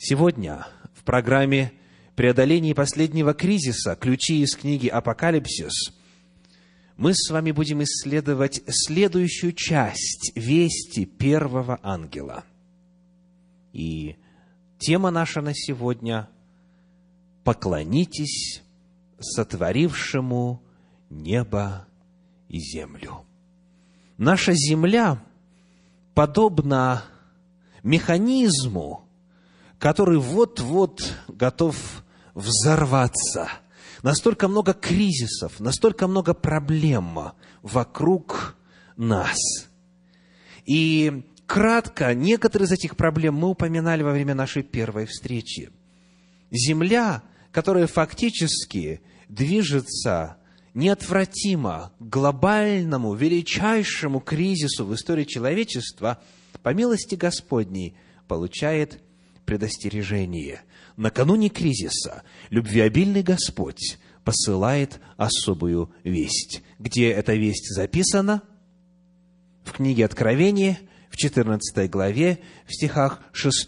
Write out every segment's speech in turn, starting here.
Сегодня в программе «Преодоление последнего кризиса. Ключи из книги «Апокалипсис» мы с вами будем исследовать следующую часть вести первого ангела. И тема наша на сегодня – «Поклонитесь сотворившему небо и землю». Наша земля подобна механизму, который вот-вот готов взорваться. Настолько много кризисов, настолько много проблем вокруг нас. И кратко, некоторые из этих проблем мы упоминали во время нашей первой встречи. Земля, которая фактически движется неотвратимо к глобальному, величайшему кризису в истории человечества, по милости Господней, получает предостережение. Накануне кризиса любвеобильный Господь посылает особую весть. Где эта весть записана? В книге Откровения, в 14 главе, в стихах 6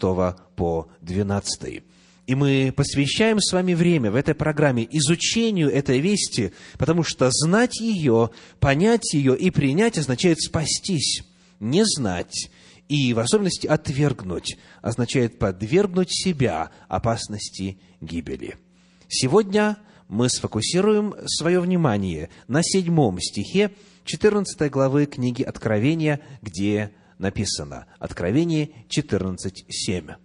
по 12. И мы посвящаем с вами время в этой программе изучению этой вести, потому что знать ее, понять ее и принять означает спастись. Не знать и в особенности отвергнуть означает подвергнуть себя опасности гибели. Сегодня мы сфокусируем свое внимание на седьмом стихе 14 главы книги Откровения, где написано Откровение 14.7.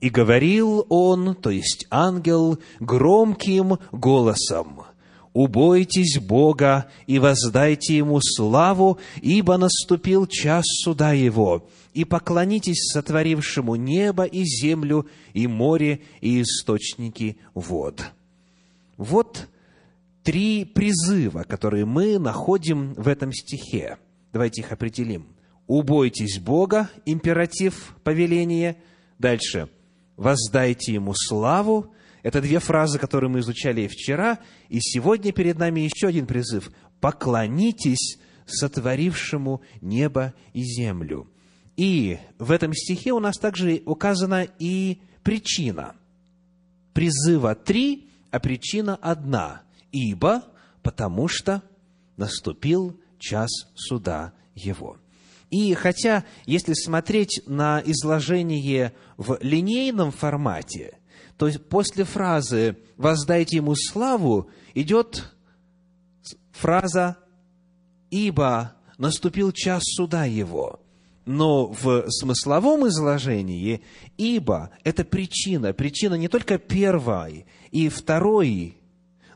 «И говорил он, то есть ангел, громким голосом, «Убойтесь Бога и воздайте Ему славу, ибо наступил час суда Его, и поклонитесь сотворившему небо и землю, и море, и источники вод». Вот три призыва, которые мы находим в этом стихе. Давайте их определим. «Убойтесь Бога» – императив, повеление. Дальше «Воздайте Ему славу» Это две фразы, которые мы изучали и вчера, и сегодня перед нами еще один призыв. «Поклонитесь сотворившему небо и землю». И в этом стихе у нас также указана и причина. Призыва три, а причина одна. Ибо, потому что наступил час суда его. И хотя, если смотреть на изложение в линейном формате – то есть после фразы «воздайте ему славу» идет фраза «ибо наступил час суда его». Но в смысловом изложении «ибо» – это причина, причина не только первой и второй,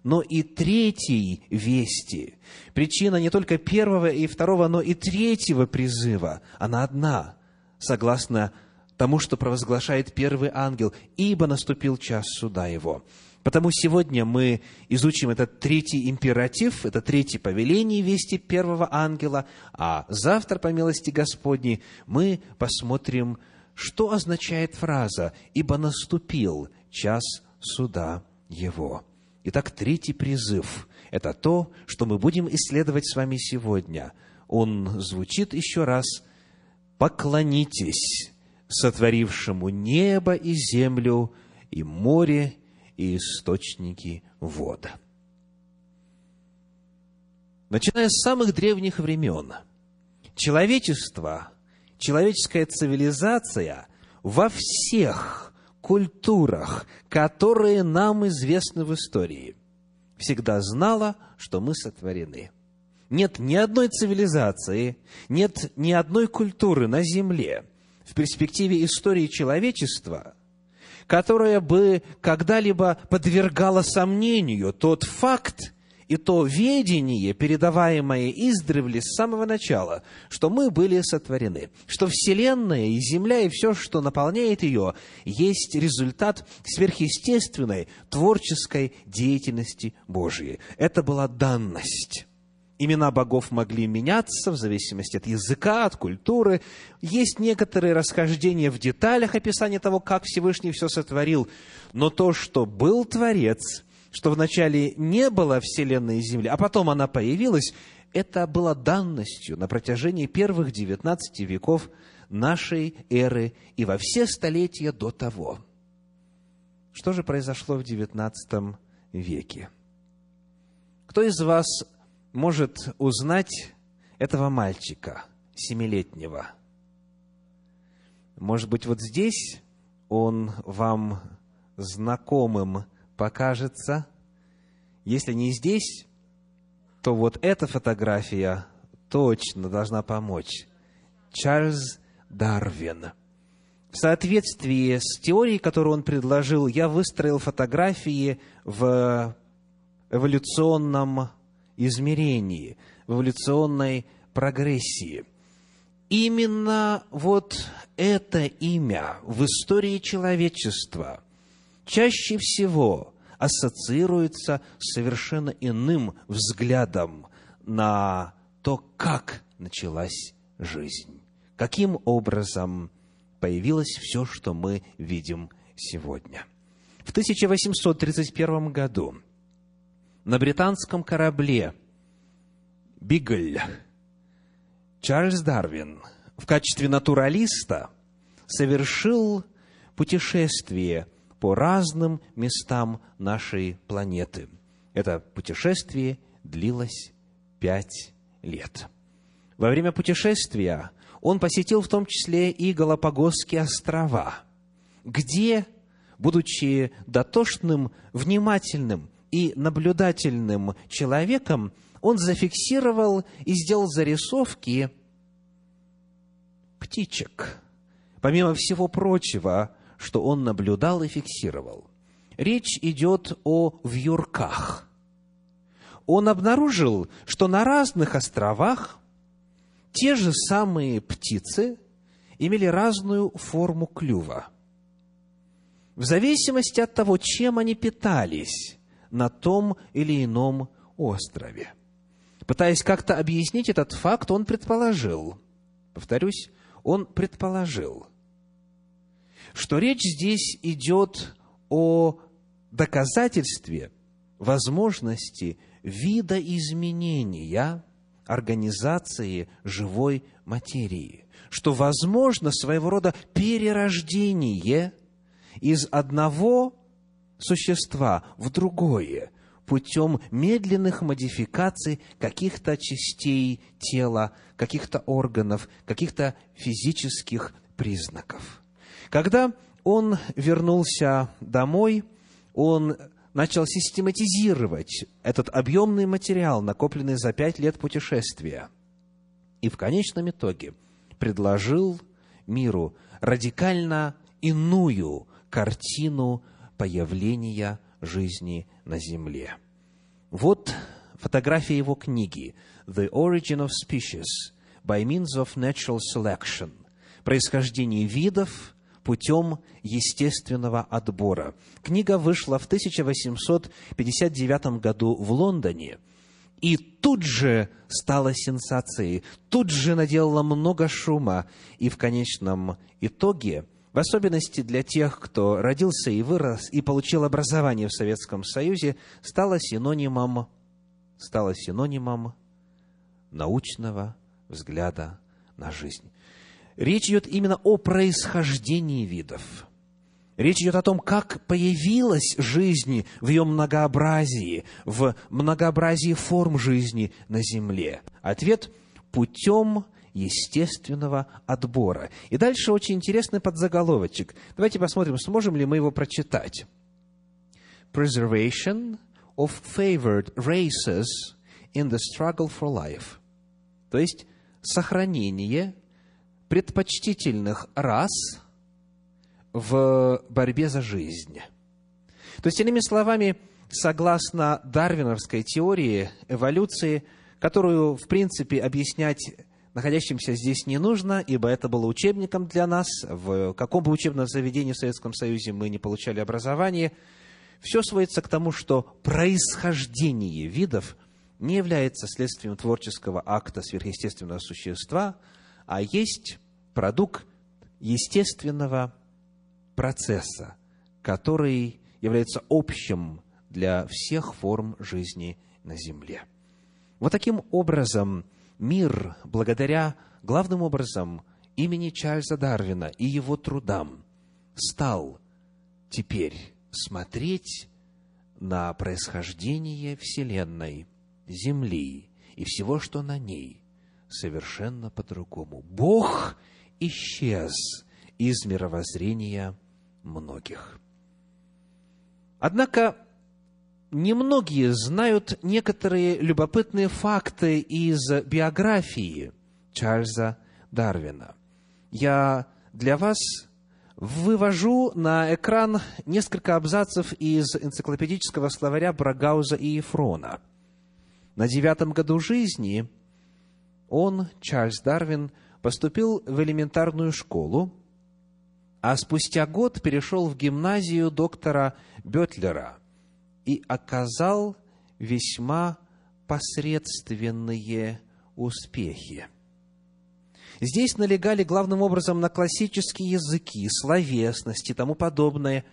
но и третьей вести. Причина не только первого и второго, но и третьего призыва. Она одна, согласно тому, что провозглашает первый ангел, ибо наступил час суда его. Потому сегодня мы изучим этот третий императив, это третье повеление вести первого ангела, а завтра, по милости Господней, мы посмотрим, что означает фраза «ибо наступил час суда его». Итак, третий призыв – это то, что мы будем исследовать с вами сегодня. Он звучит еще раз «поклонитесь сотворившему небо и землю, и море, и источники вода. Начиная с самых древних времен, человечество, человеческая цивилизация во всех культурах, которые нам известны в истории, всегда знала, что мы сотворены. Нет ни одной цивилизации, нет ни одной культуры на Земле – в перспективе истории человечества, которая бы когда-либо подвергала сомнению тот факт и то ведение, передаваемое издревле с самого начала, что мы были сотворены, что Вселенная и Земля и все, что наполняет ее, есть результат сверхъестественной творческой деятельности Божьей. Это была данность имена богов могли меняться в зависимости от языка, от культуры. Есть некоторые расхождения в деталях описания того, как Всевышний все сотворил. Но то, что был Творец, что вначале не было Вселенной и Земли, а потом она появилась, это было данностью на протяжении первых 19 веков нашей эры и во все столетия до того. что же произошло в XIX веке? Кто из вас может узнать этого мальчика, семилетнего? Может быть, вот здесь он вам знакомым покажется. Если не здесь, то вот эта фотография точно должна помочь. Чарльз Дарвин. В соответствии с теорией, которую он предложил, я выстроил фотографии в эволюционном измерении, в эволюционной прогрессии. Именно вот это имя в истории человечества чаще всего ассоциируется с совершенно иным взглядом на то, как началась жизнь, каким образом появилось все, что мы видим сегодня. В 1831 году на британском корабле «Бигль» Чарльз Дарвин в качестве натуралиста совершил путешествие по разным местам нашей планеты. Это путешествие длилось пять лет. Во время путешествия он посетил в том числе и Галапагосские острова, где, будучи дотошным, внимательным и наблюдательным человеком, он зафиксировал и сделал зарисовки птичек. Помимо всего прочего, что он наблюдал и фиксировал. Речь идет о вьюрках. Он обнаружил, что на разных островах те же самые птицы имели разную форму клюва. В зависимости от того, чем они питались на том или ином острове. Пытаясь как-то объяснить этот факт, он предположил, повторюсь, он предположил, что речь здесь идет о доказательстве возможности видоизменения организации живой материи, что возможно своего рода перерождение из одного существа в другое путем медленных модификаций каких-то частей тела, каких-то органов, каких-то физических признаков. Когда он вернулся домой, он начал систематизировать этот объемный материал, накопленный за пять лет путешествия. И в конечном итоге предложил миру радикально иную картину появления жизни на Земле. Вот фотография его книги «The Origin of Species by Means of Natural Selection» «Происхождение видов путем естественного отбора». Книга вышла в 1859 году в Лондоне и тут же стала сенсацией, тут же наделала много шума, и в конечном итоге – в особенности для тех, кто родился и вырос и получил образование в Советском Союзе, стало синонимом, стало синонимом научного взгляда на жизнь. Речь идет именно о происхождении видов. Речь идет о том, как появилась жизнь в ее многообразии, в многообразии форм жизни на Земле. Ответ – путем естественного отбора. И дальше очень интересный подзаголовочек. Давайте посмотрим, сможем ли мы его прочитать. Preservation of favored races in the struggle for life. То есть, сохранение предпочтительных рас в борьбе за жизнь. То есть, иными словами, согласно дарвиновской теории эволюции, которую, в принципе, объяснять находящимся здесь не нужно, ибо это было учебником для нас. В каком бы учебном заведении в Советском Союзе мы не получали образование, все сводится к тому, что происхождение видов не является следствием творческого акта сверхъестественного существа, а есть продукт естественного процесса, который является общим для всех форм жизни на Земле. Вот таким образом мир, благодаря главным образом имени Чарльза Дарвина и его трудам, стал теперь смотреть на происхождение Вселенной, Земли и всего, что на ней, совершенно по-другому. Бог исчез из мировоззрения многих. Однако, немногие знают некоторые любопытные факты из биографии Чарльза Дарвина. Я для вас вывожу на экран несколько абзацев из энциклопедического словаря Брагауза и Ефрона. На девятом году жизни он, Чарльз Дарвин, поступил в элементарную школу, а спустя год перешел в гимназию доктора Бетлера и оказал весьма посредственные успехи. Здесь налегали главным образом на классические языки, словесности и тому подобное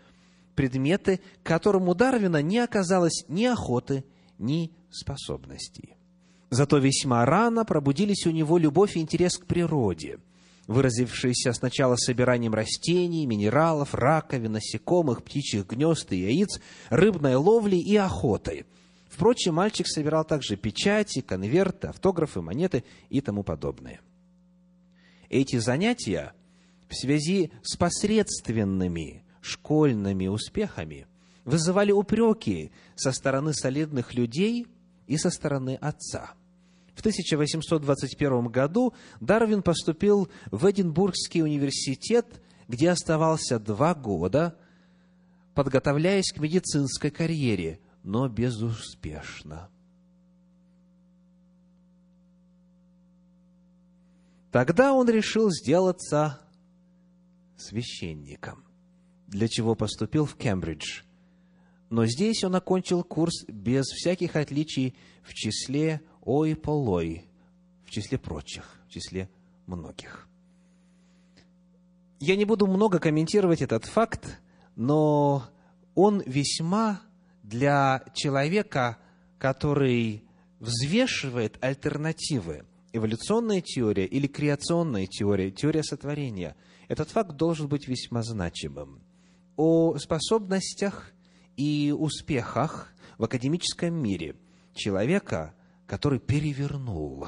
предметы, которым у Дарвина не оказалось ни охоты, ни способностей. Зато весьма рано пробудились у него любовь и интерес к природе, выразившиеся сначала собиранием растений, минералов, раковин, насекомых, птичьих гнезд и яиц, рыбной ловлей и охотой. Впрочем, мальчик собирал также печати, конверты, автографы, монеты и тому подобное – эти занятия в связи с посредственными школьными успехами вызывали упреки со стороны солидных людей и со стороны отца. В 1821 году Дарвин поступил в Эдинбургский университет, где оставался два года, подготовляясь к медицинской карьере, но безуспешно. Тогда он решил сделаться священником, для чего поступил в Кембридж. Но здесь он окончил курс без всяких отличий в числе ой полой, в числе прочих, в числе многих. Я не буду много комментировать этот факт, но он весьма для человека, который взвешивает альтернативы – эволюционная теория или креационная теория, теория сотворения, этот факт должен быть весьма значимым. О способностях и успехах в академическом мире человека, который перевернул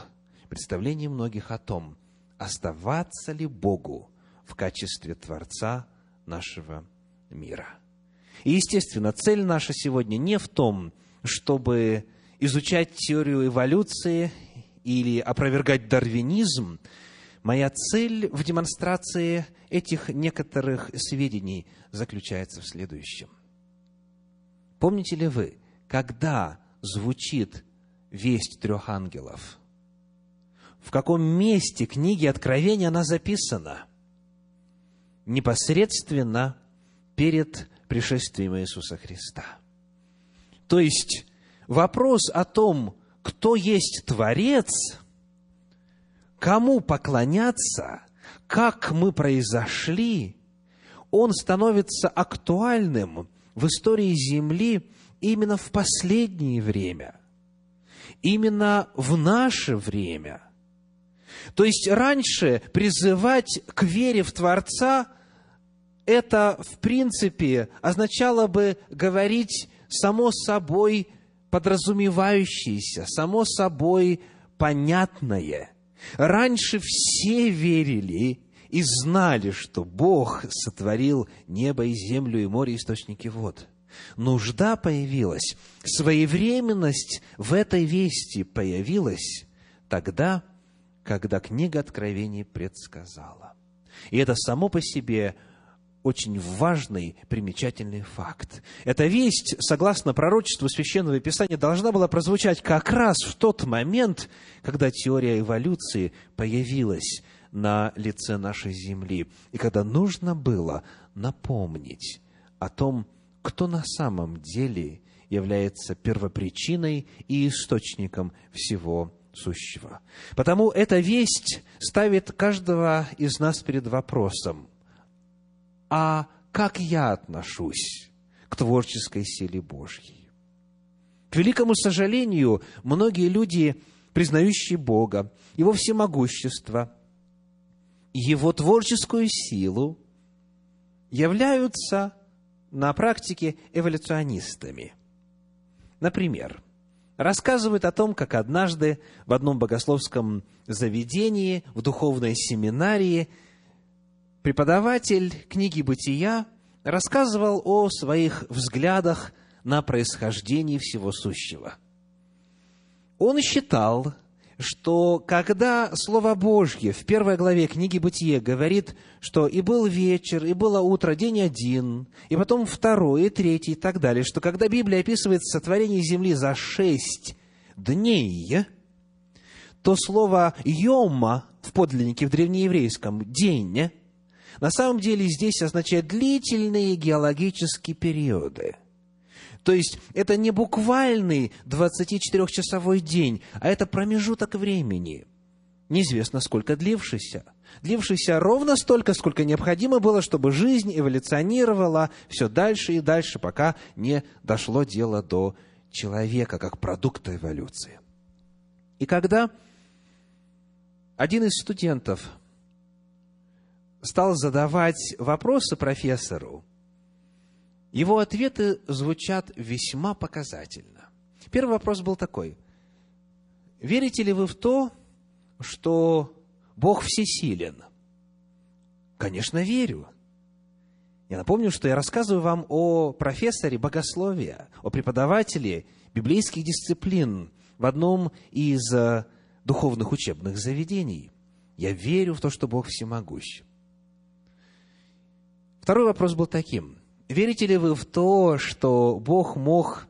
представление многих о том, оставаться ли Богу в качестве Творца нашего мира. И, естественно, цель наша сегодня не в том, чтобы изучать теорию эволюции или опровергать дарвинизм, моя цель в демонстрации этих некоторых сведений заключается в следующем. Помните ли вы, когда звучит весть трех ангелов? В каком месте книги Откровения она записана? Непосредственно перед пришествием Иисуса Христа. То есть вопрос о том, кто есть Творец, кому поклоняться, как мы произошли, он становится актуальным в истории Земли именно в последнее время, именно в наше время. То есть раньше призывать к вере в Творца это, в принципе, означало бы говорить само собой подразумевающееся, само собой понятное. Раньше все верили и знали, что Бог сотворил небо и землю, и море, и источники вод. Нужда появилась, своевременность в этой вести появилась тогда, когда книга Откровений предсказала. И это само по себе очень важный, примечательный факт. Эта весть, согласно пророчеству Священного Писания, должна была прозвучать как раз в тот момент, когда теория эволюции появилась на лице нашей Земли, и когда нужно было напомнить о том, кто на самом деле является первопричиной и источником всего сущего. Потому эта весть ставит каждого из нас перед вопросом – а как я отношусь к творческой силе Божьей. К великому сожалению, многие люди, признающие Бога, Его всемогущество, Его творческую силу, являются на практике эволюционистами. Например, рассказывают о том, как однажды в одном богословском заведении, в духовной семинарии, преподаватель книги «Бытия» рассказывал о своих взглядах на происхождение всего сущего. Он считал, что когда Слово Божье в первой главе книги Бытие говорит, что и был вечер, и было утро, день один, и потом второй, и третий, и так далее, что когда Библия описывает сотворение земли за шесть дней, то слово «йома» в подлиннике в древнееврейском «день» на самом деле здесь означает длительные геологические периоды – то есть это не буквальный 24-часовой день, а это промежуток времени, неизвестно сколько длившийся, длившийся ровно столько, сколько необходимо было, чтобы жизнь эволюционировала все дальше и дальше, пока не дошло дело до человека как продукта эволюции. И когда один из студентов стал задавать вопросы профессору, его ответы звучат весьма показательно. Первый вопрос был такой. Верите ли вы в то, что Бог всесилен? Конечно, верю. Я напомню, что я рассказываю вам о профессоре богословия, о преподавателе библейских дисциплин в одном из э, духовных учебных заведений. Я верю в то, что Бог всемогущ. Второй вопрос был таким. Верите ли вы в то, что Бог мог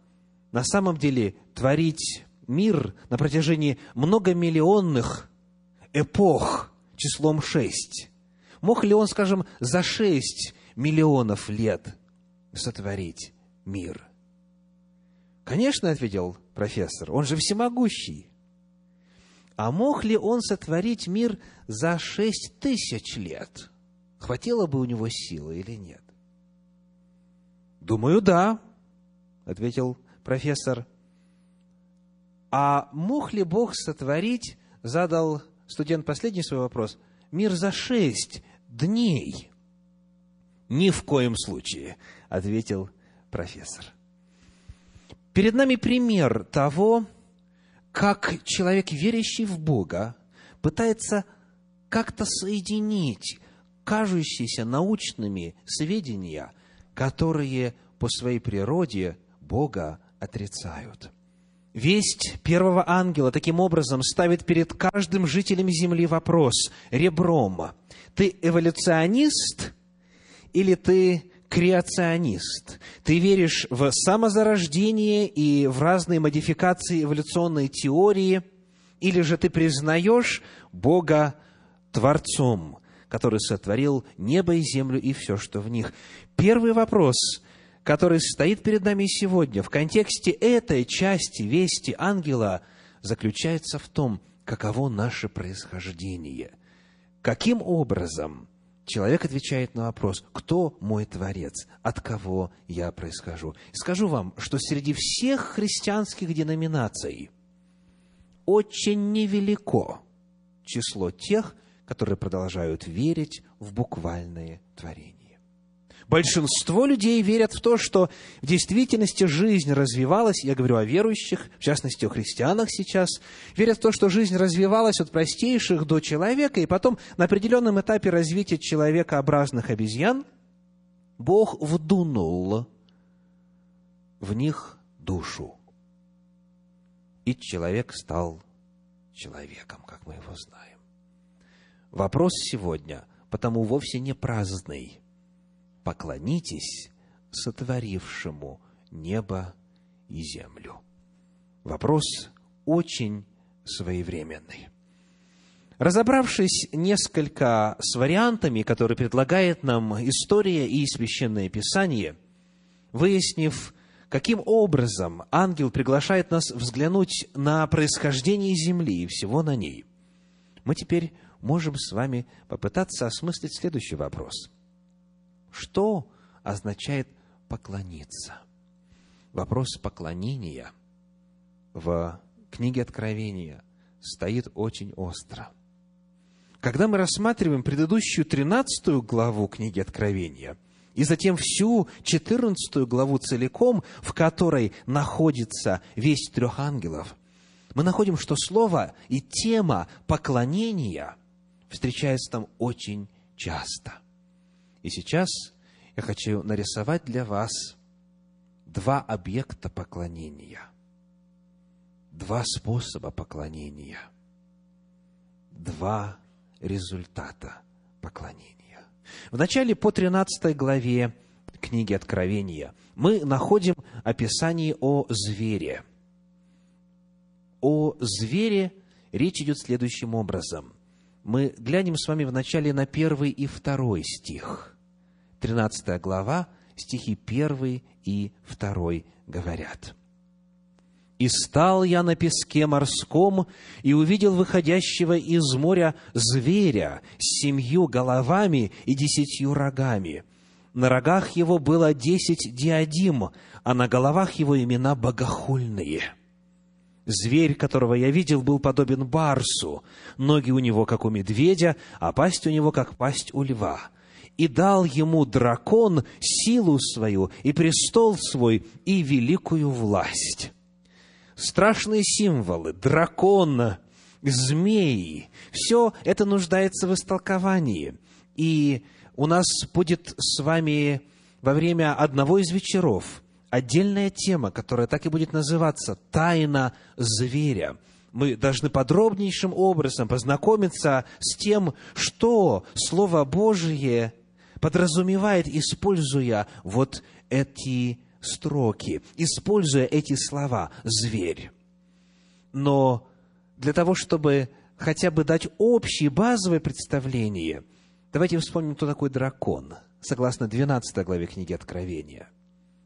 на самом деле творить мир на протяжении многомиллионных эпох числом шесть? Мог ли Он, скажем, за шесть миллионов лет сотворить мир? Конечно, ответил профессор, он же всемогущий. А мог ли он сотворить мир за шесть тысяч лет? Хватило бы у него силы или нет? Думаю, да, ответил профессор. А мог ли Бог сотворить, задал студент последний свой вопрос, мир за шесть дней? Ни в коем случае, ответил профессор. Перед нами пример того, как человек, верящий в Бога, пытается как-то соединить кажущиеся научными сведения которые по своей природе Бога отрицают. Весть первого ангела таким образом ставит перед каждым жителем Земли вопрос ребром. Ты эволюционист или ты креационист? Ты веришь в самозарождение и в разные модификации эволюционной теории, или же ты признаешь Бога Творцом, который сотворил небо и землю и все, что в них. Первый вопрос, который стоит перед нами сегодня в контексте этой части вести ангела, заключается в том, каково наше происхождение. Каким образом человек отвечает на вопрос, кто мой Творец, от кого я происхожу. Скажу вам, что среди всех христианских деноминаций очень невелико число тех, которые продолжают верить в буквальное творение. Большинство людей верят в то, что в действительности жизнь развивалась, я говорю о верующих, в частности о христианах сейчас, верят в то, что жизнь развивалась от простейших до человека, и потом на определенном этапе развития человекообразных обезьян Бог вдунул в них душу. И человек стал человеком, как мы его знаем. Вопрос сегодня потому вовсе не праздный. Поклонитесь сотворившему небо и землю. Вопрос очень своевременный. Разобравшись несколько с вариантами, которые предлагает нам история и священное писание, выяснив, каким образом ангел приглашает нас взглянуть на происхождение Земли и всего на ней, мы теперь можем с вами попытаться осмыслить следующий вопрос. Что означает поклониться? Вопрос поклонения в книге Откровения стоит очень остро. Когда мы рассматриваем предыдущую тринадцатую главу книги Откровения и затем всю 14 главу целиком, в которой находится весь трех ангелов, мы находим, что слово и тема поклонения встречается там очень часто. И сейчас я хочу нарисовать для вас два объекта поклонения, два способа поклонения, два результата поклонения. В начале по 13 главе книги Откровения мы находим описание о звере. О звере речь идет следующим образом. Мы глянем с вами вначале на первый и второй стих. 13 глава, стихи 1 и 2 говорят. «И стал я на песке морском, и увидел выходящего из моря зверя с семью головами и десятью рогами. На рогах его было десять диадим, а на головах его имена богохульные». Зверь, которого я видел, был подобен барсу, ноги у него, как у медведя, а пасть у него, как пасть у льва и дал ему дракон силу свою, и престол свой, и великую власть. Страшные символы, дракон, змеи, все это нуждается в истолковании. И у нас будет с вами во время одного из вечеров отдельная тема, которая так и будет называться «Тайна зверя» мы должны подробнейшим образом познакомиться с тем, что Слово Божие подразумевает, используя вот эти строки, используя эти слова «зверь». Но для того, чтобы хотя бы дать общее базовое представление, давайте вспомним, кто такой дракон, согласно 12 главе книги Откровения.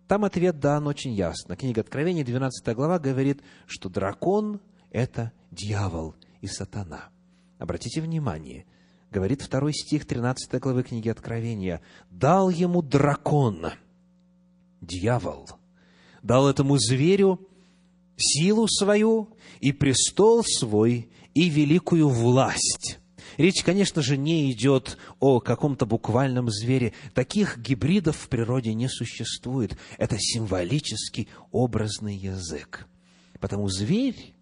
Там ответ дан очень ясно. Книга Откровения, 12 глава, говорит, что дракон – это дьявол и сатана. Обратите внимание – говорит второй стих 13 главы книги Откровения, «Дал ему дракон, дьявол, дал этому зверю силу свою и престол свой и великую власть». Речь, конечно же, не идет о каком-то буквальном звере. Таких гибридов в природе не существует. Это символический образный язык. Потому зверь,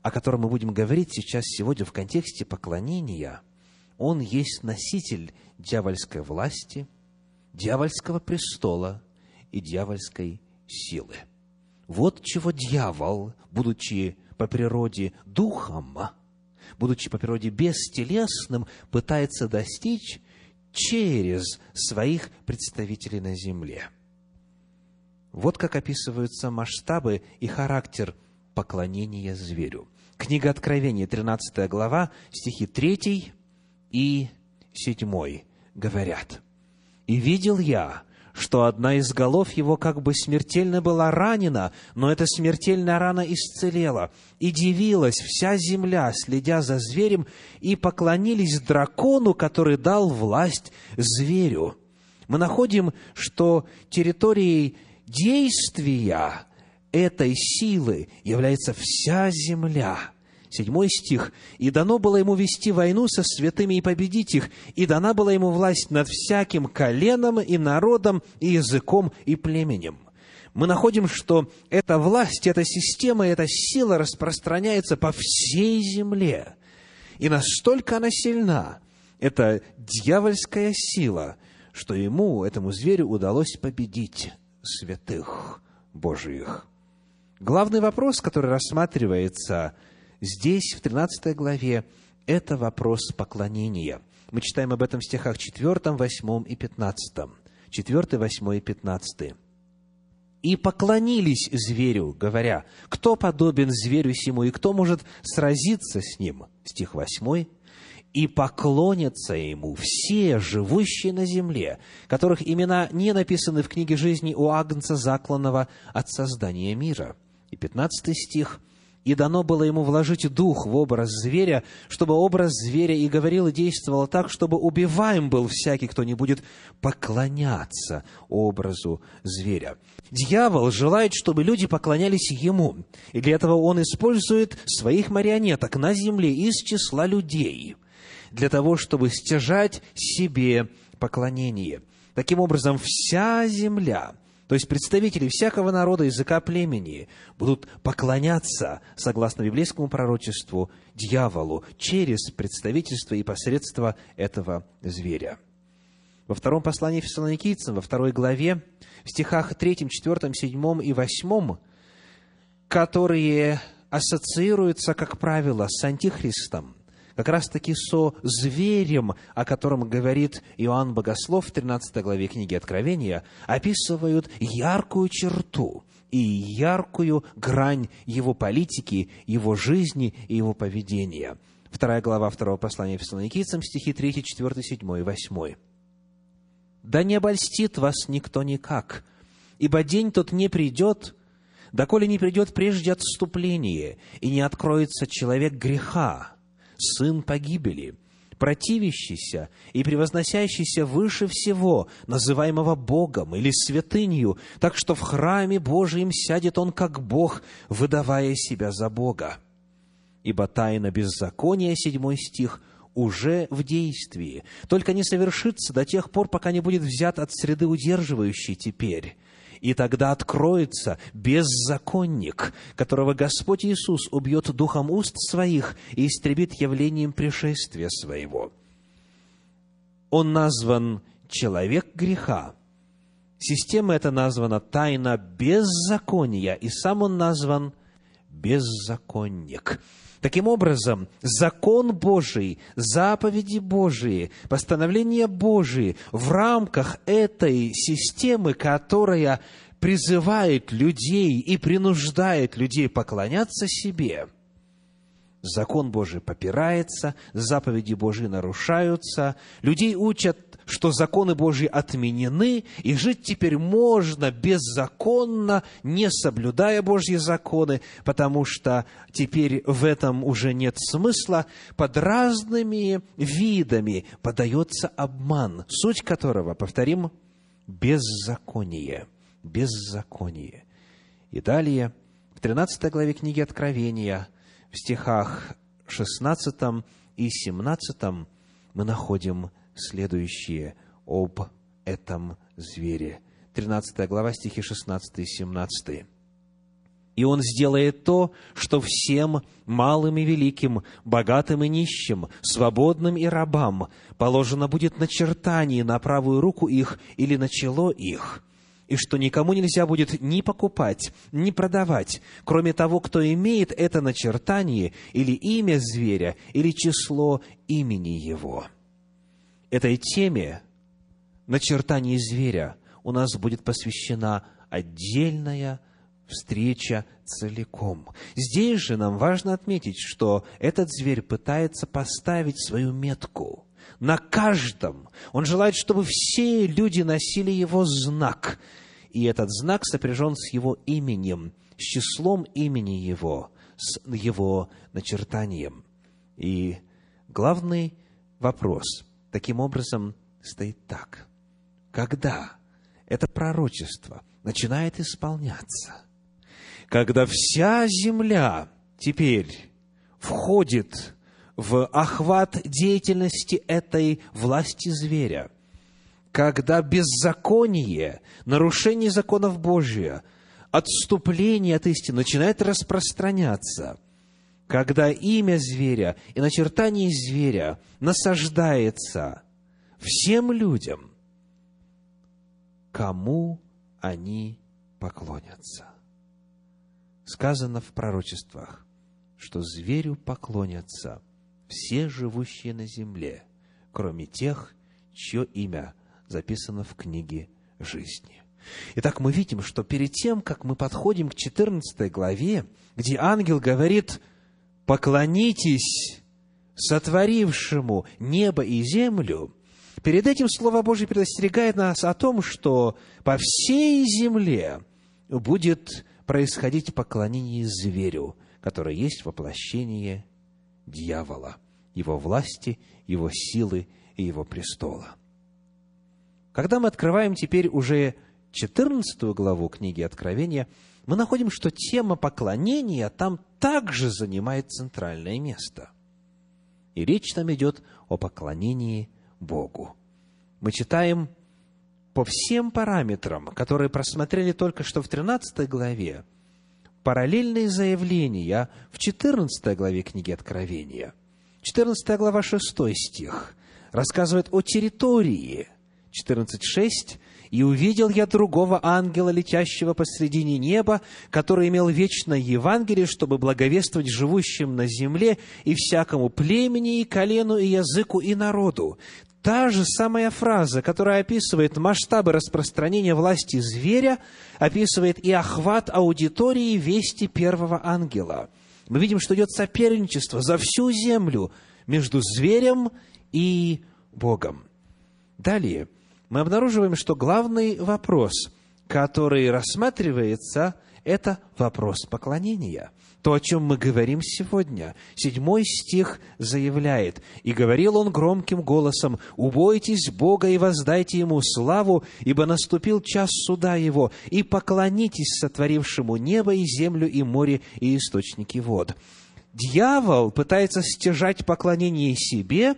о котором мы будем говорить сейчас сегодня в контексте поклонения – он есть носитель дьявольской власти, дьявольского престола и дьявольской силы. Вот чего дьявол, будучи по природе духом, будучи по природе бестелесным, пытается достичь через своих представителей на земле. Вот как описываются масштабы и характер поклонения зверю. Книга Откровения, 13 глава, стихи 3 и седьмой говорят, «И видел я, что одна из голов его как бы смертельно была ранена, но эта смертельная рана исцелела. И дивилась вся земля, следя за зверем, и поклонились дракону, который дал власть зверю». Мы находим, что территорией действия этой силы является вся земля – Седьмой стих. «И дано было ему вести войну со святыми и победить их, и дана была ему власть над всяким коленом и народом, и языком, и племенем». Мы находим, что эта власть, эта система, эта сила распространяется по всей земле. И настолько она сильна, это дьявольская сила, что ему, этому зверю, удалось победить святых Божиих. Главный вопрос, который рассматривается Здесь, в 13 главе, это вопрос поклонения. Мы читаем об этом в стихах 4, 8 и 15. 4, 8 и 15. «И поклонились зверю, говоря, кто подобен зверю сему, и кто может сразиться с ним?» Стих 8 и поклонятся ему все живущие на земле, которых имена не написаны в книге жизни у Агнца, закланного от создания мира. И пятнадцатый стих – и дано было ему вложить дух в образ зверя, чтобы образ зверя и говорил, и действовал так, чтобы убиваем был всякий, кто не будет поклоняться образу зверя. Дьявол желает, чтобы люди поклонялись ему, и для этого он использует своих марионеток на земле из числа людей, для того, чтобы стяжать себе поклонение. Таким образом, вся земля, то есть представители всякого народа, языка, племени, будут поклоняться, согласно библейскому пророчеству, дьяволу через представительство и посредство этого зверя. Во втором послании Фессалоникийцам, во второй главе, в стихах 3, 4, 7 и 8, которые ассоциируются, как правило, с Антихристом, как раз-таки со зверем, о котором говорит Иоанн Богослов в 13 главе книги Откровения, описывают яркую черту и яркую грань его политики, его жизни и его поведения. Вторая глава второго послания Фессалоникийцам, стихи 3, 4, 7 и 8. «Да не обольстит вас никто никак, ибо день тот не придет, доколе не придет прежде отступление, и не откроется человек греха, сын погибели, противящийся и превозносящийся выше всего, называемого Богом или святынью, так что в храме Божием сядет он как Бог, выдавая себя за Бога. Ибо тайна беззакония, седьмой стих, уже в действии, только не совершится до тех пор, пока не будет взят от среды удерживающей теперь, и тогда откроется беззаконник, которого Господь Иисус убьет духом уст своих и истребит явлением пришествия своего. Он назван человек греха. Система эта названа тайна беззакония, и сам он назван беззаконник. Таким образом, закон Божий, заповеди Божии, постановления Божии в рамках этой системы, которая призывает людей и принуждает людей поклоняться себе, закон Божий попирается, заповеди Божии нарушаются, людей учат что законы Божьи отменены, и жить теперь можно беззаконно, не соблюдая Божьи законы, потому что теперь в этом уже нет смысла. Под разными видами подается обман, суть которого, повторим, беззаконие. Беззаконие. И далее, в 13 главе книги Откровения, в стихах 16 и 17 мы находим следующее об этом звере. 13 глава, стихи 16 и 17. И он сделает то, что всем малым и великим, богатым и нищим, свободным и рабам положено будет начертание на правую руку их или на чело их, и что никому нельзя будет ни покупать, ни продавать, кроме того, кто имеет это начертание или имя зверя, или число имени его» этой теме начертания зверя у нас будет посвящена отдельная встреча целиком. Здесь же нам важно отметить, что этот зверь пытается поставить свою метку на каждом. Он желает, чтобы все люди носили его знак. И этот знак сопряжен с его именем, с числом имени его, с его начертанием. И главный вопрос – таким образом стоит так. Когда это пророчество начинает исполняться, когда вся земля теперь входит в охват деятельности этой власти зверя, когда беззаконие, нарушение законов Божия, отступление от истины начинает распространяться – когда имя зверя и начертание зверя насаждается всем людям, кому они поклонятся. Сказано в пророчествах, что зверю поклонятся все живущие на земле, кроме тех, чье имя записано в книге жизни. Итак, мы видим, что перед тем, как мы подходим к 14 главе, где ангел говорит – поклонитесь сотворившему небо и землю, перед этим Слово Божье предостерегает нас о том, что по всей земле будет происходить поклонение зверю, который есть воплощение дьявола, его власти, его силы и его престола. Когда мы открываем теперь уже 14 главу книги Откровения – мы находим, что тема поклонения там также занимает центральное место. И речь там идет о поклонении Богу. Мы читаем по всем параметрам, которые просмотрели только что в 13 главе, параллельные заявления в 14 главе книги Откровения. 14 глава 6 стих рассказывает о территории. 14.6 «И увидел я другого ангела, летящего посредине неба, который имел вечное Евангелие, чтобы благовествовать живущим на земле и всякому племени, и колену, и языку, и народу. Та же самая фраза, которая описывает масштабы распространения власти зверя, описывает и охват аудитории вести первого ангела. Мы видим, что идет соперничество за всю землю между зверем и Богом. Далее – мы обнаруживаем, что главный вопрос, который рассматривается, это вопрос поклонения. То, о чем мы говорим сегодня. Седьмой стих заявляет, «И говорил он громким голосом, «Убойтесь Бога и воздайте Ему славу, ибо наступил час суда Его, и поклонитесь сотворившему небо и землю и море и источники вод». Дьявол пытается стяжать поклонение себе,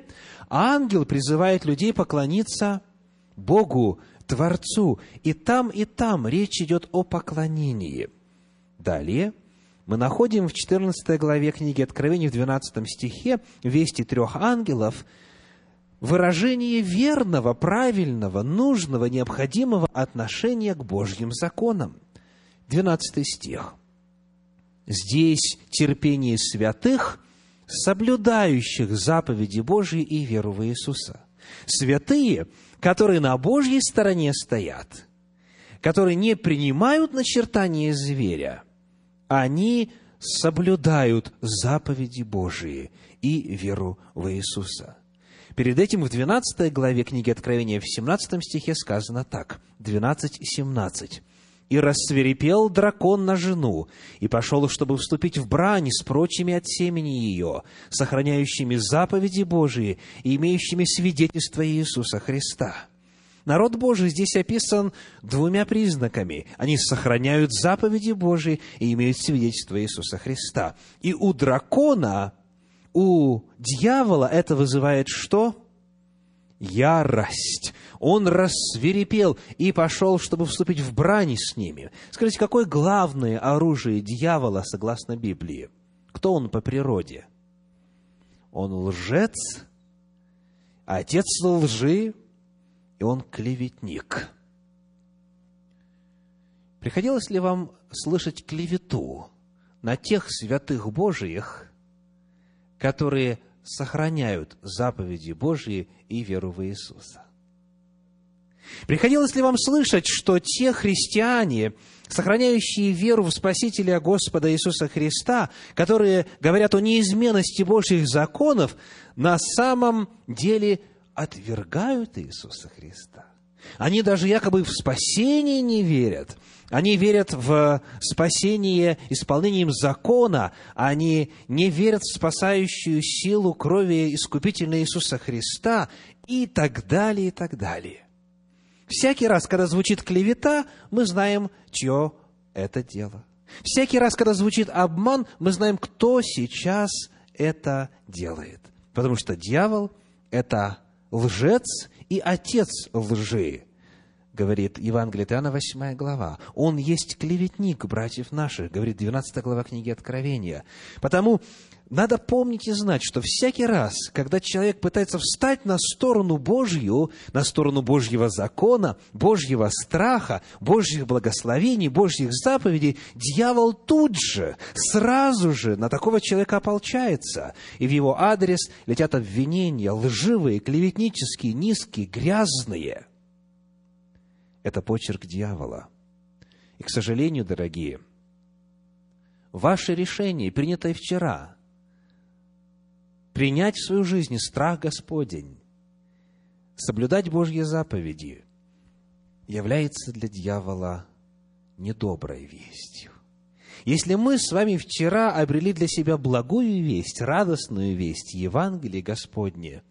а ангел призывает людей поклониться Богу, Творцу. И там, и там речь идет о поклонении. Далее мы находим в 14 главе книги Откровений, в 12 стихе, «Вести трех ангелов», выражение верного, правильного, нужного, необходимого отношения к Божьим законам. 12 стих. Здесь терпение святых, соблюдающих заповеди Божьи и веру в Иисуса. Святые которые на Божьей стороне стоят, которые не принимают начертания зверя, они соблюдают заповеди Божии и веру в Иисуса. Перед этим в 12 главе книги Откровения в 17 стихе сказано так, 12-17. «И рассверепел дракон на жену, и пошел, чтобы вступить в брань с прочими от семени ее, сохраняющими заповеди Божии и имеющими свидетельство Иисуса Христа». Народ Божий здесь описан двумя признаками. Они сохраняют заповеди Божии и имеют свидетельство Иисуса Христа. И у дракона, у дьявола это вызывает что? Ярость он рассверепел и пошел, чтобы вступить в брань с ними. Скажите, какое главное оружие дьявола, согласно Библии? Кто он по природе? Он лжец, отец лжи, и он клеветник. Приходилось ли вам слышать клевету на тех святых Божиих, которые сохраняют заповеди Божьи и веру в Иисуса? Приходилось ли вам слышать, что те христиане, сохраняющие веру в Спасителя Господа Иисуса Христа, которые говорят о неизменности Божьих законов, на самом деле отвергают Иисуса Христа? Они даже якобы в спасение не верят. Они верят в спасение исполнением закона. Они не верят в спасающую силу крови искупительной Иисуса Христа и так далее, и так далее. Всякий раз, когда звучит клевета, мы знаем, чье это дело. Всякий раз, когда звучит обман, мы знаем, кто сейчас это делает. Потому что дьявол – это лжец и отец лжи, говорит Евангелие Иоанна, 8 глава. Он есть клеветник братьев наших, говорит 12 глава книги Откровения. Потому надо помнить и знать, что всякий раз, когда человек пытается встать на сторону Божью, на сторону Божьего закона, Божьего страха, Божьих благословений, Божьих заповедей, дьявол тут же, сразу же на такого человека ополчается, и в его адрес летят обвинения, лживые, клеветнические, низкие, грязные. Это почерк дьявола. И, к сожалению, дорогие, ваше решение, принятое вчера – принять в свою жизнь страх Господень, соблюдать Божьи заповеди, является для дьявола недоброй вестью. Если мы с вами вчера обрели для себя благую весть, радостную весть, Евангелие Господне,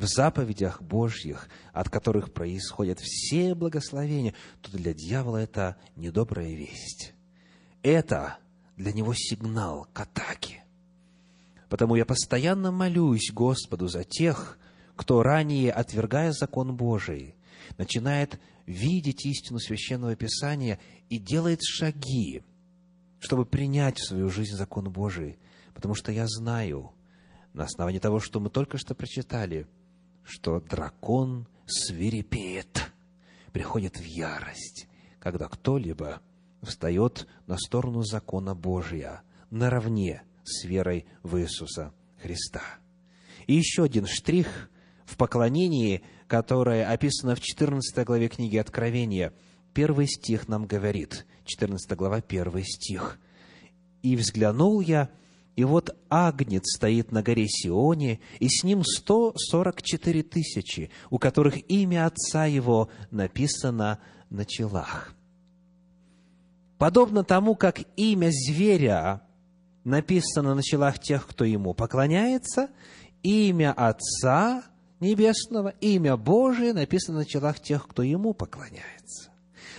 в заповедях Божьих, от которых происходят все благословения, то для дьявола это недобрая весть. Это для него сигнал к атаке. Потому я постоянно молюсь Господу за тех, кто ранее, отвергая закон Божий, начинает видеть истину Священного Писания и делает шаги, чтобы принять в свою жизнь закон Божий. Потому что я знаю, на основании того, что мы только что прочитали, что дракон свирепеет, приходит в ярость, когда кто-либо встает на сторону закона Божия наравне с верой в Иисуса Христа. И еще один штрих в поклонении, которое описано в 14 главе книги Откровения. Первый стих нам говорит, 14 глава, первый стих. «И взглянул я, и вот Агнец стоит на горе Сионе, и с ним сто сорок четыре тысячи, у которых имя Отца Его написано на челах». Подобно тому, как имя зверя написано на челах тех, кто ему поклоняется, имя Отца Небесного, имя Божие написано на челах тех, кто ему поклоняется.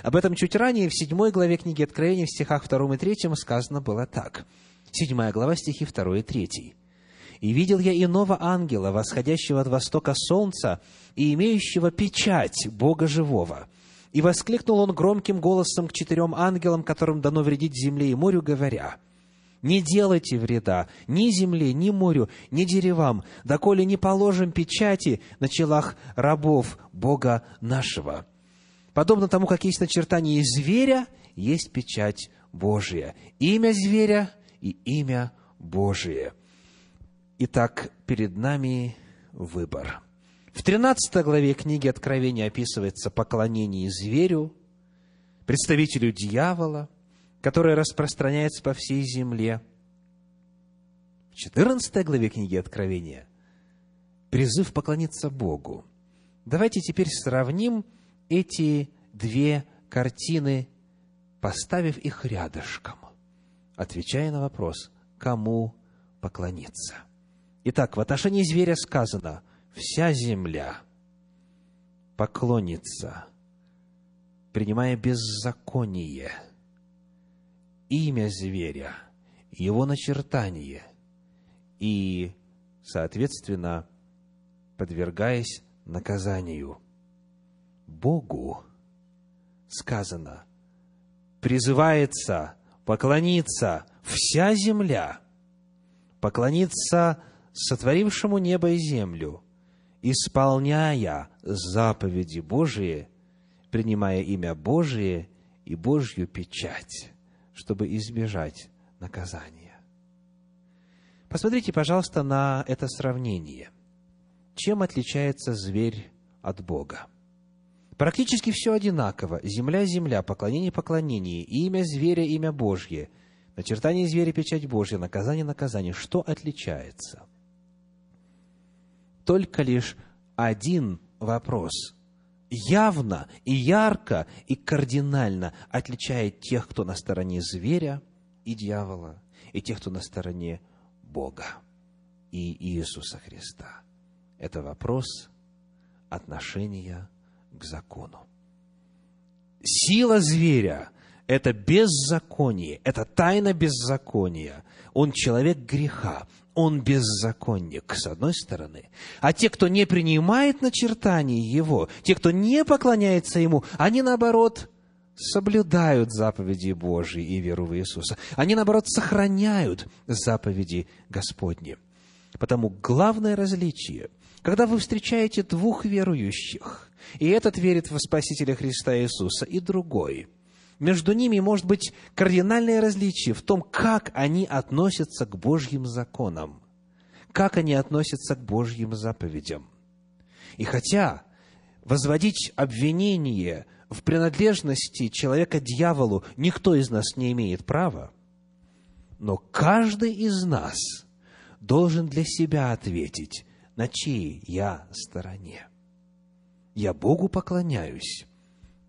Об этом чуть ранее в седьмой главе книги Откровения, в стихах втором и третьем сказано было так. Седьмая глава, стихи второй и третий. «И видел я иного ангела, восходящего от востока солнца и имеющего печать Бога живого, и воскликнул он громким голосом к четырем ангелам, которым дано вредить земле и морю, говоря, «Не делайте вреда ни земле, ни морю, ни деревам, доколе не положим печати на челах рабов Бога нашего». Подобно тому, как есть начертание зверя, есть печать Божия. Имя зверя и имя Божие. Итак, перед нами выбор – в 13 главе книги Откровения описывается поклонение зверю, представителю дьявола, которое распространяется по всей земле. В 14 главе книги Откровения призыв поклониться Богу. Давайте теперь сравним эти две картины, поставив их рядышком, отвечая на вопрос, кому поклониться. Итак, в отношении зверя сказано – вся земля поклонится, принимая беззаконие, имя зверя, его начертание и, соответственно, подвергаясь наказанию. Богу сказано, призывается поклониться вся земля, поклониться сотворившему небо и землю – исполняя заповеди Божии, принимая имя Божие и Божью печать, чтобы избежать наказания. Посмотрите, пожалуйста, на это сравнение. Чем отличается зверь от Бога? Практически все одинаково. Земля – земля, поклонение – поклонение, имя зверя – имя Божье, начертание зверя – печать Божья, наказание – наказание. Что отличается? только лишь один вопрос явно и ярко и кардинально отличает тех, кто на стороне зверя и дьявола, и тех, кто на стороне Бога и Иисуса Христа. Это вопрос отношения к закону. Сила зверя – это беззаконие, это тайна беззакония. Он человек греха, он беззаконник, с одной стороны. А те, кто не принимает начертаний его, те, кто не поклоняется ему, они, наоборот, соблюдают заповеди Божьи и веру в Иисуса. Они, наоборот, сохраняют заповеди Господни. Потому главное различие, когда вы встречаете двух верующих, и этот верит в Спасителя Христа Иисуса, и другой – между ними может быть кардинальное различие в том, как они относятся к Божьим законам, как они относятся к Божьим заповедям. И хотя возводить обвинение в принадлежности человека дьяволу никто из нас не имеет права, но каждый из нас должен для себя ответить, на чьей я стороне. Я Богу поклоняюсь,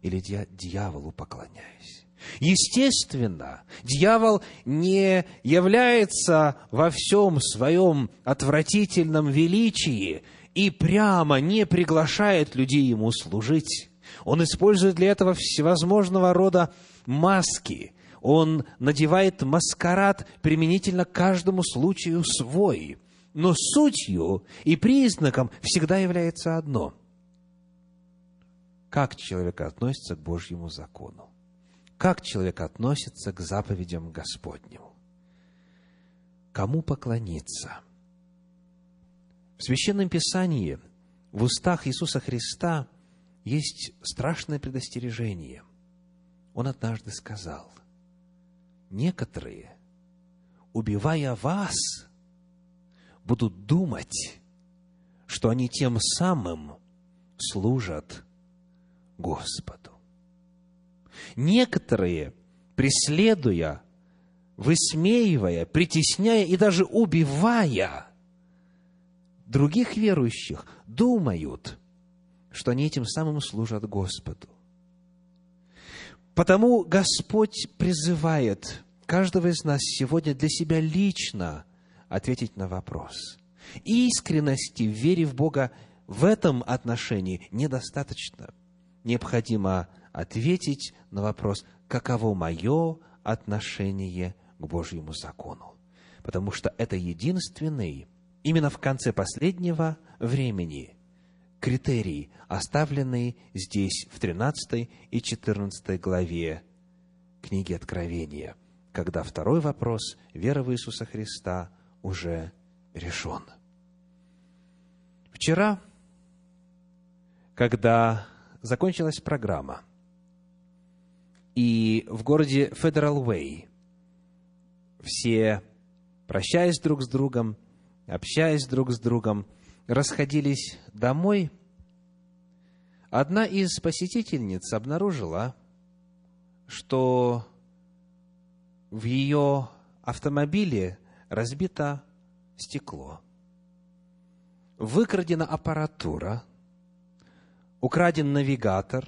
или я дьяволу поклоняюсь. Естественно, дьявол не является во всем своем отвратительном величии и прямо не приглашает людей ему служить. Он использует для этого всевозможного рода маски. Он надевает маскарад применительно каждому случаю свой. Но сутью и признаком всегда является одно – как человек относится к Божьему закону, как человек относится к заповедям Господним, кому поклониться. В Священном Писании, в устах Иисуса Христа есть страшное предостережение. Он однажды сказал, некоторые, убивая вас, будут думать, что они тем самым служат Господу. Некоторые, преследуя, высмеивая, притесняя и даже убивая других верующих, думают, что они этим самым служат Господу. Потому Господь призывает каждого из нас сегодня для себя лично ответить на вопрос. Искренности в вере в Бога в этом отношении недостаточно. Необходимо ответить на вопрос, каково мое отношение к Божьему закону. Потому что это единственный, именно в конце последнего времени, критерий, оставленный здесь, в 13 и 14 главе книги Откровения, когда второй вопрос веры в Иисуса Христа уже решен. Вчера когда закончилась программа, и в городе Федерал Уэй все, прощаясь друг с другом, общаясь друг с другом, расходились домой, одна из посетительниц обнаружила, что в ее автомобиле разбито стекло, выкрадена аппаратура – украден навигатор,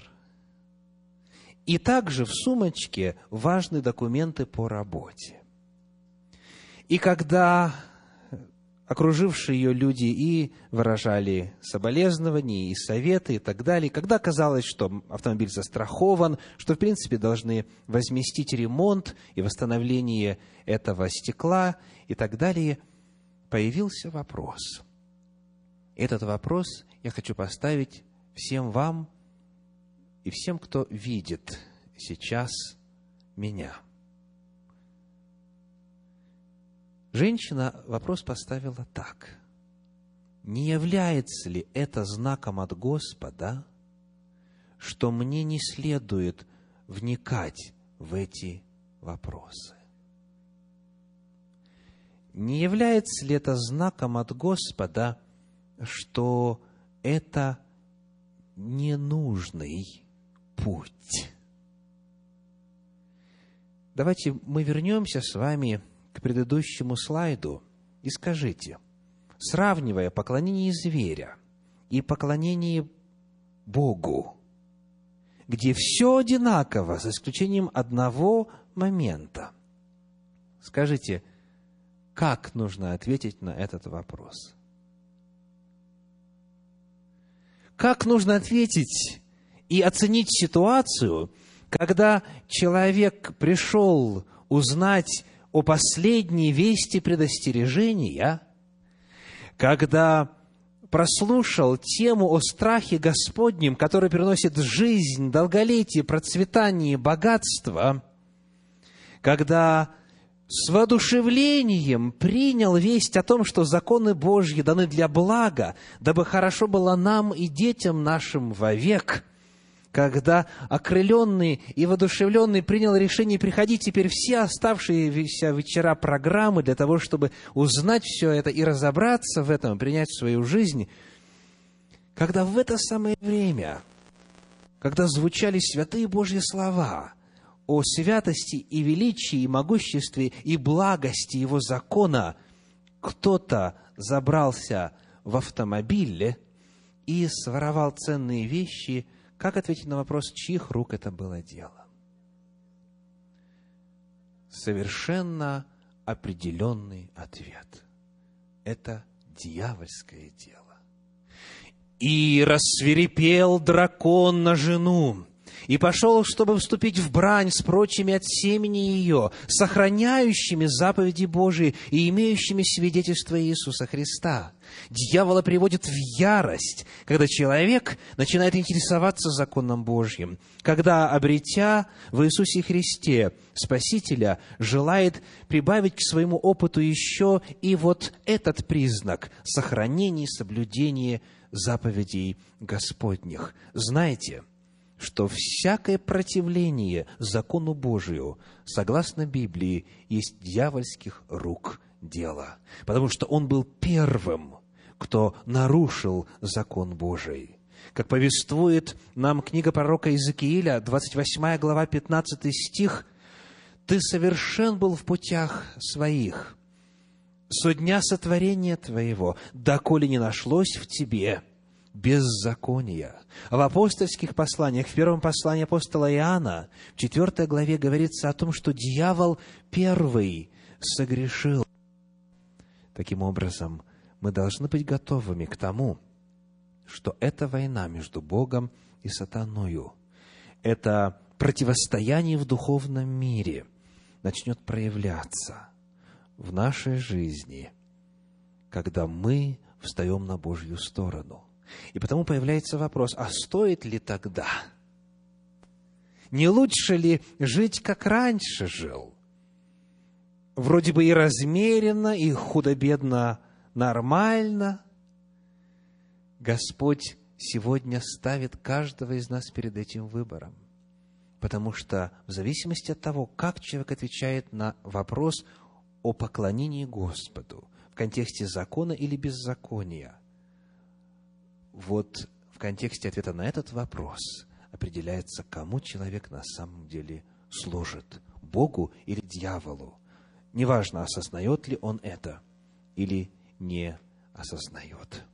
и также в сумочке важны документы по работе. И когда окружившие ее люди и выражали соболезнования, и советы, и так далее, когда казалось, что автомобиль застрахован, что, в принципе, должны возместить ремонт и восстановление этого стекла и так далее, появился вопрос. Этот вопрос я хочу поставить всем вам и всем, кто видит сейчас меня. Женщина вопрос поставила так. Не является ли это знаком от Господа, что мне не следует вникать в эти вопросы? Не является ли это знаком от Господа, что это ненужный путь. Давайте мы вернемся с вами к предыдущему слайду и скажите, сравнивая поклонение зверя и поклонение Богу, где все одинаково, за исключением одного момента, скажите, как нужно ответить на этот вопрос – как нужно ответить и оценить ситуацию, когда человек пришел узнать о последней вести предостережения, когда прослушал тему о страхе Господнем, который приносит жизнь, долголетие, процветание, богатство, когда с воодушевлением принял весть о том, что законы Божьи даны для блага, дабы хорошо было нам и детям нашим вовек, когда окрыленный и воодушевленный принял решение приходить теперь все оставшиеся вечера программы для того, чтобы узнать все это и разобраться в этом, принять в свою жизнь, когда в это самое время, когда звучали святые Божьи слова – о святости и величии, и могуществе, и благости Его закона, кто-то забрался в автомобиле и своровал ценные вещи, как ответить на вопрос, чьих рук это было дело? Совершенно определенный ответ. Это дьявольское дело. И рассверепел дракон на жену, и пошел, чтобы вступить в брань с прочими от семени ее, сохраняющими заповеди Божии и имеющими свидетельство Иисуса Христа. Дьявола приводит в ярость, когда человек начинает интересоваться законом Божьим, когда, обретя в Иисусе Христе Спасителя, желает прибавить к своему опыту еще и вот этот признак – сохранение и соблюдение заповедей Господних. Знаете – что всякое противление закону Божию, согласно Библии, есть дьявольских рук дело. Потому что он был первым, кто нарушил закон Божий. Как повествует нам книга пророка Иезекииля, 28 глава, 15 стих, «Ты совершен был в путях своих, со дня сотворения твоего, доколе не нашлось в тебе беззакония. В апостольских посланиях, в первом послании апостола Иоанна, в четвертой главе говорится о том, что дьявол первый согрешил. Таким образом, мы должны быть готовыми к тому, что эта война между Богом и сатаною, это противостояние в духовном мире начнет проявляться в нашей жизни, когда мы встаем на Божью сторону – и потому появляется вопрос, а стоит ли тогда? Не лучше ли жить, как раньше жил? Вроде бы и размеренно, и худо-бедно нормально. Господь сегодня ставит каждого из нас перед этим выбором. Потому что в зависимости от того, как человек отвечает на вопрос о поклонении Господу в контексте закона или беззакония – вот в контексте ответа на этот вопрос определяется, кому человек на самом деле служит, Богу или дьяволу. Неважно, осознает ли он это или не осознает.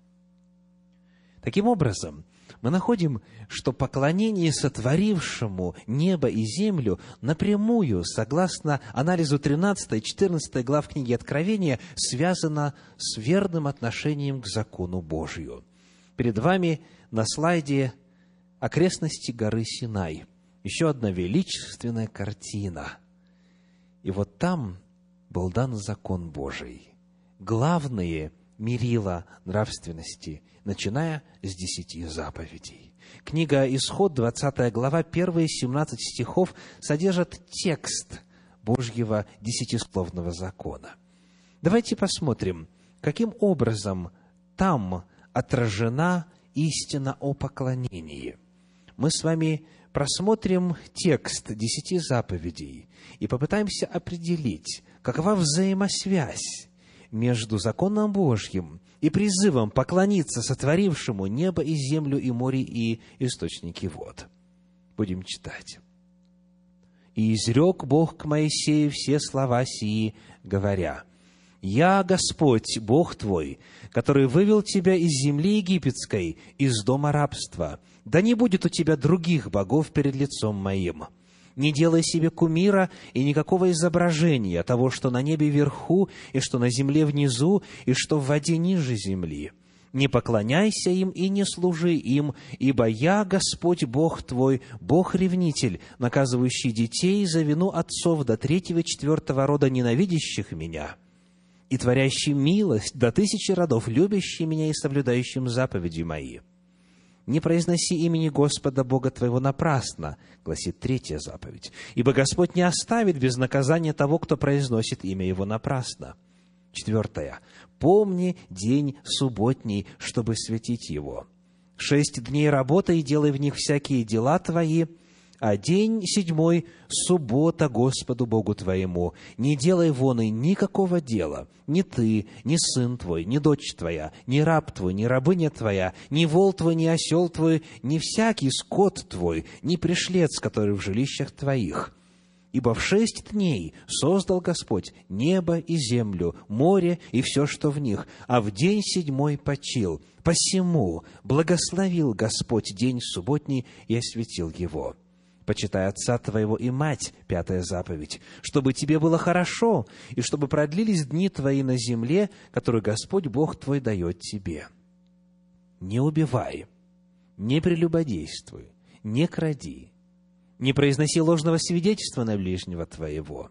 Таким образом, мы находим, что поклонение сотворившему небо и землю напрямую, согласно анализу 13 и 14 глав книги Откровения, связано с верным отношением к закону Божию. Перед вами на слайде окрестности горы Синай. Еще одна величественная картина. И вот там был дан закон Божий. Главные мерила нравственности, начиная с десяти заповедей. Книга Исход, 20 глава, первые 17 стихов содержат текст Божьего десятисловного закона. Давайте посмотрим, каким образом там отражена истина о поклонении. Мы с вами просмотрим текст десяти заповедей и попытаемся определить, какова взаимосвязь между законом Божьим и призывом поклониться сотворившему небо и землю и море и источники вод. Будем читать. «И изрек Бог к Моисею все слова сии, говоря, «Я Господь, Бог твой, который вывел тебя из земли египетской, из дома рабства. Да не будет у тебя других богов перед лицом моим. Не делай себе кумира и никакого изображения того, что на небе вверху, и что на земле внизу, и что в воде ниже земли. Не поклоняйся им и не служи им, ибо я, Господь Бог твой, Бог-ревнитель, наказывающий детей за вину отцов до третьего и четвертого рода ненавидящих меня» и творящий милость до тысячи родов, любящий меня и соблюдающим заповеди мои. Не произноси имени Господа Бога твоего напрасно, гласит третья заповедь, ибо Господь не оставит без наказания того, кто произносит имя Его напрасно. Четвертая. Помни день субботний, чтобы светить его. Шесть дней работай и делай в них всякие дела твои, а день седьмой – суббота Господу Богу твоему. Не делай вон и никакого дела, ни ты, ни сын твой, ни дочь твоя, ни раб твой, ни рабыня твоя, ни вол твой, ни осел твой, ни всякий скот твой, ни пришлец, который в жилищах твоих». Ибо в шесть дней создал Господь небо и землю, море и все, что в них, а в день седьмой почил. Посему благословил Господь день субботний и осветил его почитай отца твоего и мать, пятая заповедь, чтобы тебе было хорошо, и чтобы продлились дни твои на земле, которую Господь Бог твой дает тебе. Не убивай, не прелюбодействуй, не кради, Не произноси ложного свидетельства на ближнего твоего.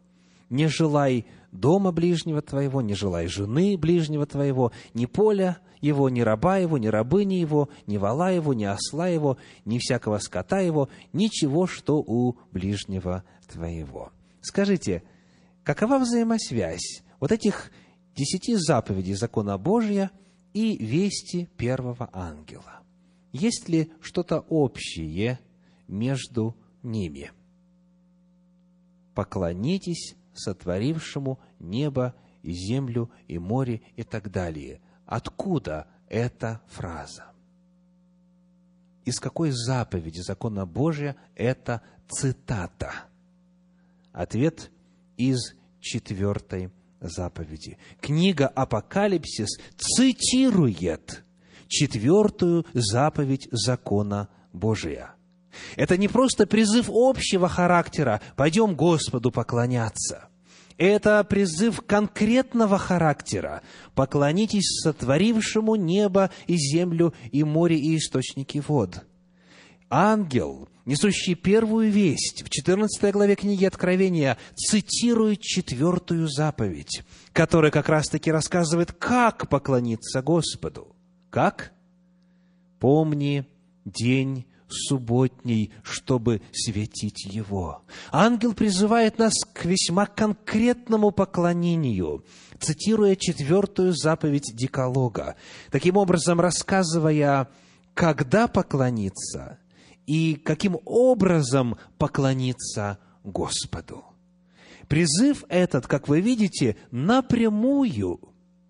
Не желай дома ближнего твоего, не желай жены ближнего твоего, ни поля его, ни раба его, ни рабыни его, ни вала его, ни осла его, ни всякого скота его, ничего, что у ближнего твоего. Скажите, какова взаимосвязь вот этих десяти заповедей закона Божия и вести первого ангела? Есть ли что-то общее между ними? Поклонитесь сотворившему небо и землю и море и так далее. Откуда эта фраза? Из какой заповеди закона Божия эта цитата? Ответ из четвертой заповеди. Книга Апокалипсис цитирует четвертую заповедь закона Божия. Это не просто призыв общего характера «пойдем Господу поклоняться». Это призыв конкретного характера. Поклонитесь сотворившему небо и землю, и море, и источники вод. Ангел, несущий первую весть, в 14 главе книги Откровения, цитирует четвертую заповедь, которая как раз-таки рассказывает, как поклониться Господу. Как? Помни день субботней, чтобы светить Его. Ангел призывает нас к весьма конкретному поклонению, цитируя четвертую заповедь Деколога, таким образом рассказывая, когда поклониться и каким образом поклониться Господу. Призыв этот, как вы видите, напрямую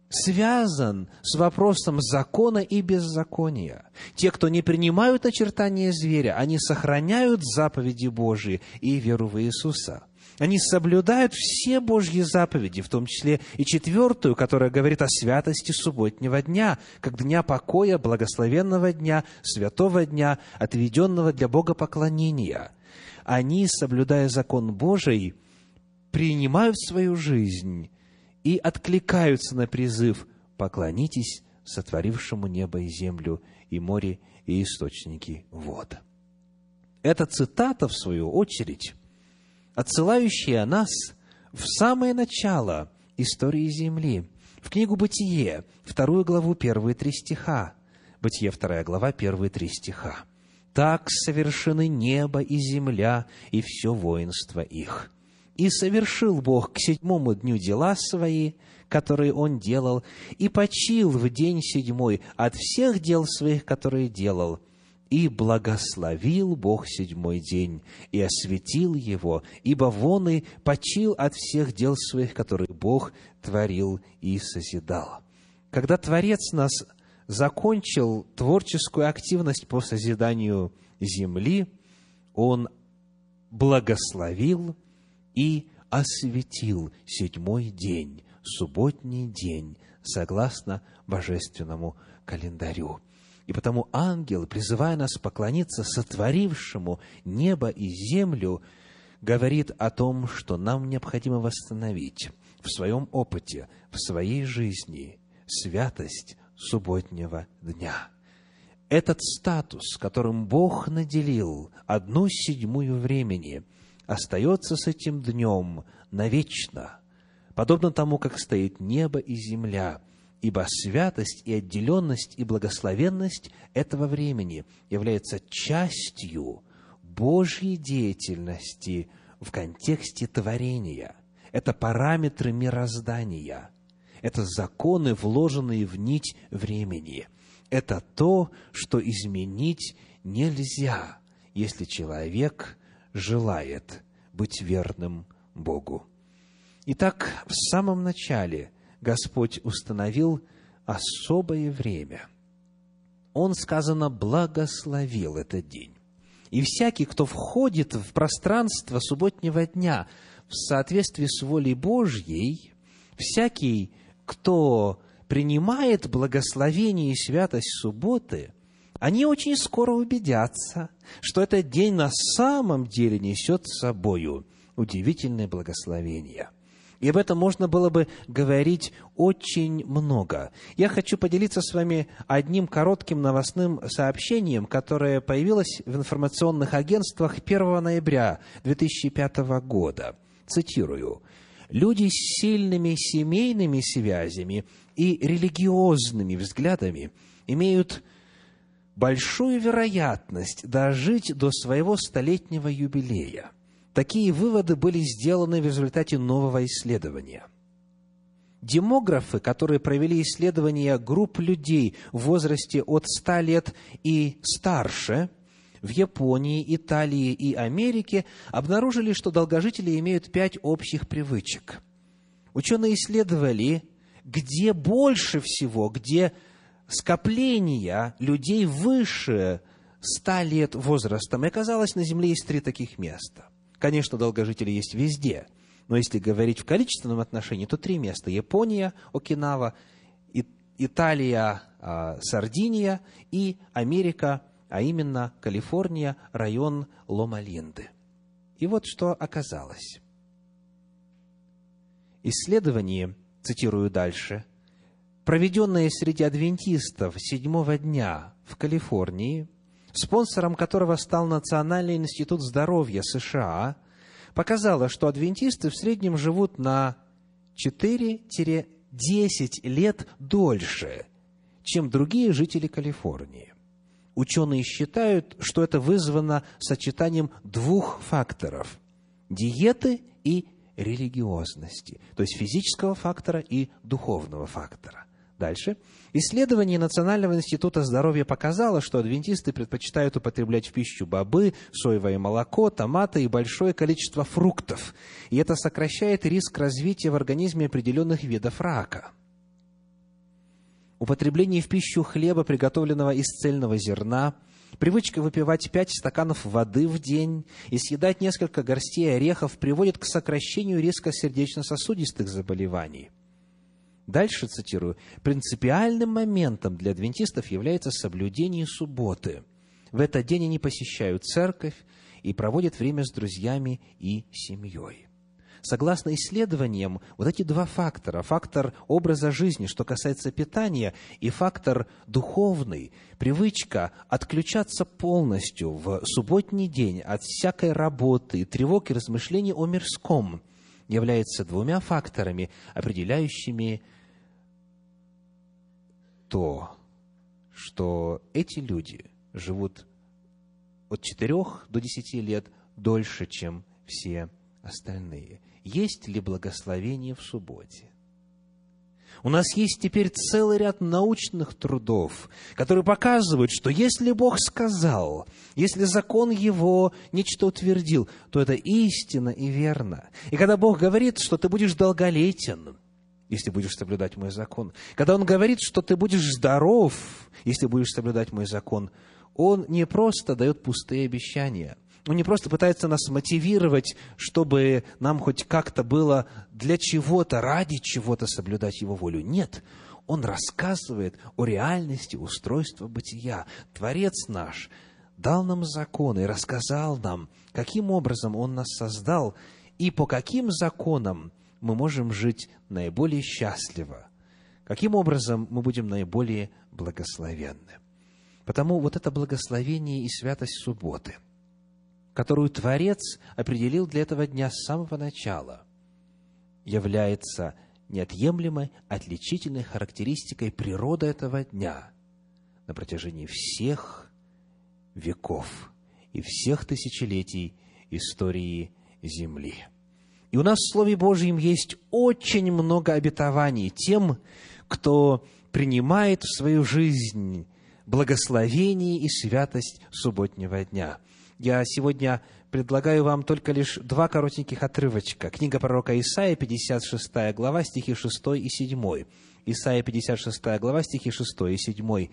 связан с вопросом закона и беззакония. Те, кто не принимают очертания зверя, они сохраняют заповеди Божьи и веру в Иисуса. Они соблюдают все Божьи заповеди, в том числе и четвертую, которая говорит о святости субботнего дня, как дня покоя, благословенного дня, святого дня, отведенного для Бога поклонения. Они, соблюдая закон Божий, принимают в свою жизнь и откликаются на призыв «поклонитесь сотворившему небо и землю, и море, и источники вод». Эта цитата, в свою очередь, отсылающая нас в самое начало истории Земли, в книгу «Бытие», вторую главу, первые три стиха. Бытие, вторая глава, первые три стиха. «Так совершены небо и земля, и все воинство их» и совершил Бог к седьмому дню дела свои, которые Он делал, и почил в день седьмой от всех дел своих, которые делал, и благословил Бог седьмой день, и осветил его, ибо вон и почил от всех дел своих, которые Бог творил и созидал. Когда Творец нас закончил творческую активность по созиданию земли, Он благословил – и осветил седьмой день, субботний день, согласно божественному календарю. И потому ангел, призывая нас поклониться сотворившему небо и землю, говорит о том, что нам необходимо восстановить в своем опыте, в своей жизни святость субботнего дня. Этот статус, которым Бог наделил одну седьмую времени – остается с этим днем навечно, подобно тому, как стоит небо и земля, ибо святость и отделенность и благословенность этого времени является частью Божьей деятельности в контексте творения. Это параметры мироздания. Это законы, вложенные в нить времени. Это то, что изменить нельзя, если человек желает быть верным Богу. Итак, в самом начале Господь установил особое время. Он, сказано, благословил этот день. И всякий, кто входит в пространство субботнего дня в соответствии с волей Божьей, всякий, кто принимает благословение и святость субботы – они очень скоро убедятся, что этот день на самом деле несет с собою удивительное благословение. И об этом можно было бы говорить очень много. Я хочу поделиться с вами одним коротким новостным сообщением, которое появилось в информационных агентствах 1 ноября 2005 года. Цитирую. «Люди с сильными семейными связями и религиозными взглядами имеют большую вероятность дожить до своего столетнего юбилея. Такие выводы были сделаны в результате нового исследования. Демографы, которые провели исследования групп людей в возрасте от 100 лет и старше в Японии, Италии и Америке, обнаружили, что долгожители имеют пять общих привычек. Ученые исследовали, где больше всего, где скопления людей выше ста лет возрастом. И оказалось, на Земле есть три таких места. Конечно, долгожители есть везде, но если говорить в количественном отношении, то три места. Япония, Окинава, Италия, а, Сардиния и Америка, а именно Калифорния, район Лома-Линды. И вот что оказалось. Исследование, цитирую дальше, проведенное среди адвентистов седьмого дня в Калифорнии, спонсором которого стал Национальный институт здоровья США, показало, что адвентисты в среднем живут на 4-10 лет дольше, чем другие жители Калифорнии. Ученые считают, что это вызвано сочетанием двух факторов – диеты и религиозности, то есть физического фактора и духовного фактора. Дальше. Исследование Национального института здоровья показало, что адвентисты предпочитают употреблять в пищу бобы, соевое молоко, томаты и большое количество фруктов. И это сокращает риск развития в организме определенных видов рака. Употребление в пищу хлеба, приготовленного из цельного зерна, привычка выпивать пять стаканов воды в день и съедать несколько горстей орехов приводит к сокращению риска сердечно-сосудистых заболеваний – Дальше цитирую. «Принципиальным моментом для адвентистов является соблюдение субботы. В этот день они посещают церковь и проводят время с друзьями и семьей». Согласно исследованиям, вот эти два фактора, фактор образа жизни, что касается питания, и фактор духовный, привычка отключаться полностью в субботний день от всякой работы, тревог и размышлений о мирском, является двумя факторами, определяющими то, что эти люди живут от 4 до 10 лет дольше, чем все остальные. Есть ли благословение в субботе? У нас есть теперь целый ряд научных трудов, которые показывают, что если Бог сказал, если закон Его нечто утвердил, то это истина и верно. И когда Бог говорит, что ты будешь долголетен, если будешь соблюдать мой закон. Когда он говорит, что ты будешь здоров, если будешь соблюдать мой закон, он не просто дает пустые обещания. Он не просто пытается нас мотивировать, чтобы нам хоть как-то было для чего-то, ради чего-то соблюдать его волю. Нет, он рассказывает о реальности устройства бытия. Творец наш дал нам закон и рассказал нам, каким образом он нас создал и по каким законам мы можем жить наиболее счастливо, каким образом мы будем наиболее благословенны. Потому вот это благословение и святость субботы, которую Творец определил для этого дня с самого начала, является неотъемлемой, отличительной характеристикой природы этого дня на протяжении всех веков и всех тысячелетий истории Земли. И у нас в Слове Божьем есть очень много обетований тем, кто принимает в свою жизнь благословение и святость субботнего дня. Я сегодня предлагаю вам только лишь два коротеньких отрывочка. Книга пророка Исаия, 56 глава, стихи 6 и 7. Исаия, 56 глава, стихи 6 и 7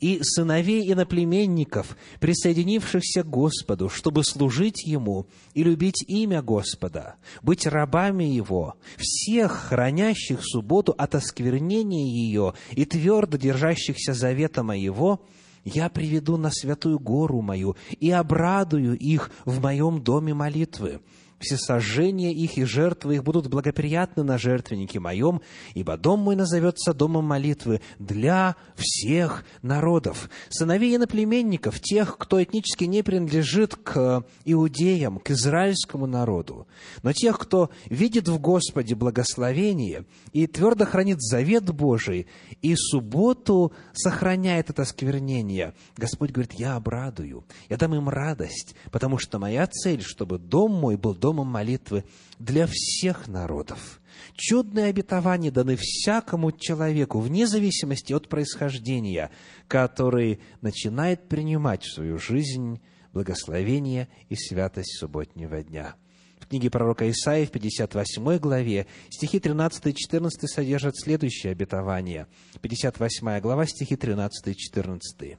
и сыновей иноплеменников, присоединившихся к Господу, чтобы служить Ему и любить имя Господа, быть рабами Его, всех хранящих субботу от осквернения ее и твердо держащихся завета моего, я приведу на святую гору мою и обрадую их в моем доме молитвы. Всесожжения их и жертвы их будут благоприятны на жертвеннике моем, ибо дом мой назовется домом молитвы для всех народов. Сыновей иноплеменников, тех, кто этнически не принадлежит к иудеям, к израильскому народу, но тех, кто видит в Господе благословение и твердо хранит завет Божий, и субботу сохраняет это сквернение, Господь говорит, я обрадую, я дам им радость, потому что моя цель, чтобы дом мой был домом молитвы для всех народов. Чудные обетования даны всякому человеку, вне зависимости от происхождения, который начинает принимать в свою жизнь благословение и святость субботнего дня. В книге пророка Исаии в 58 главе стихи 13 и 14 содержат следующее обетование. 58 глава, стихи 13 и 14.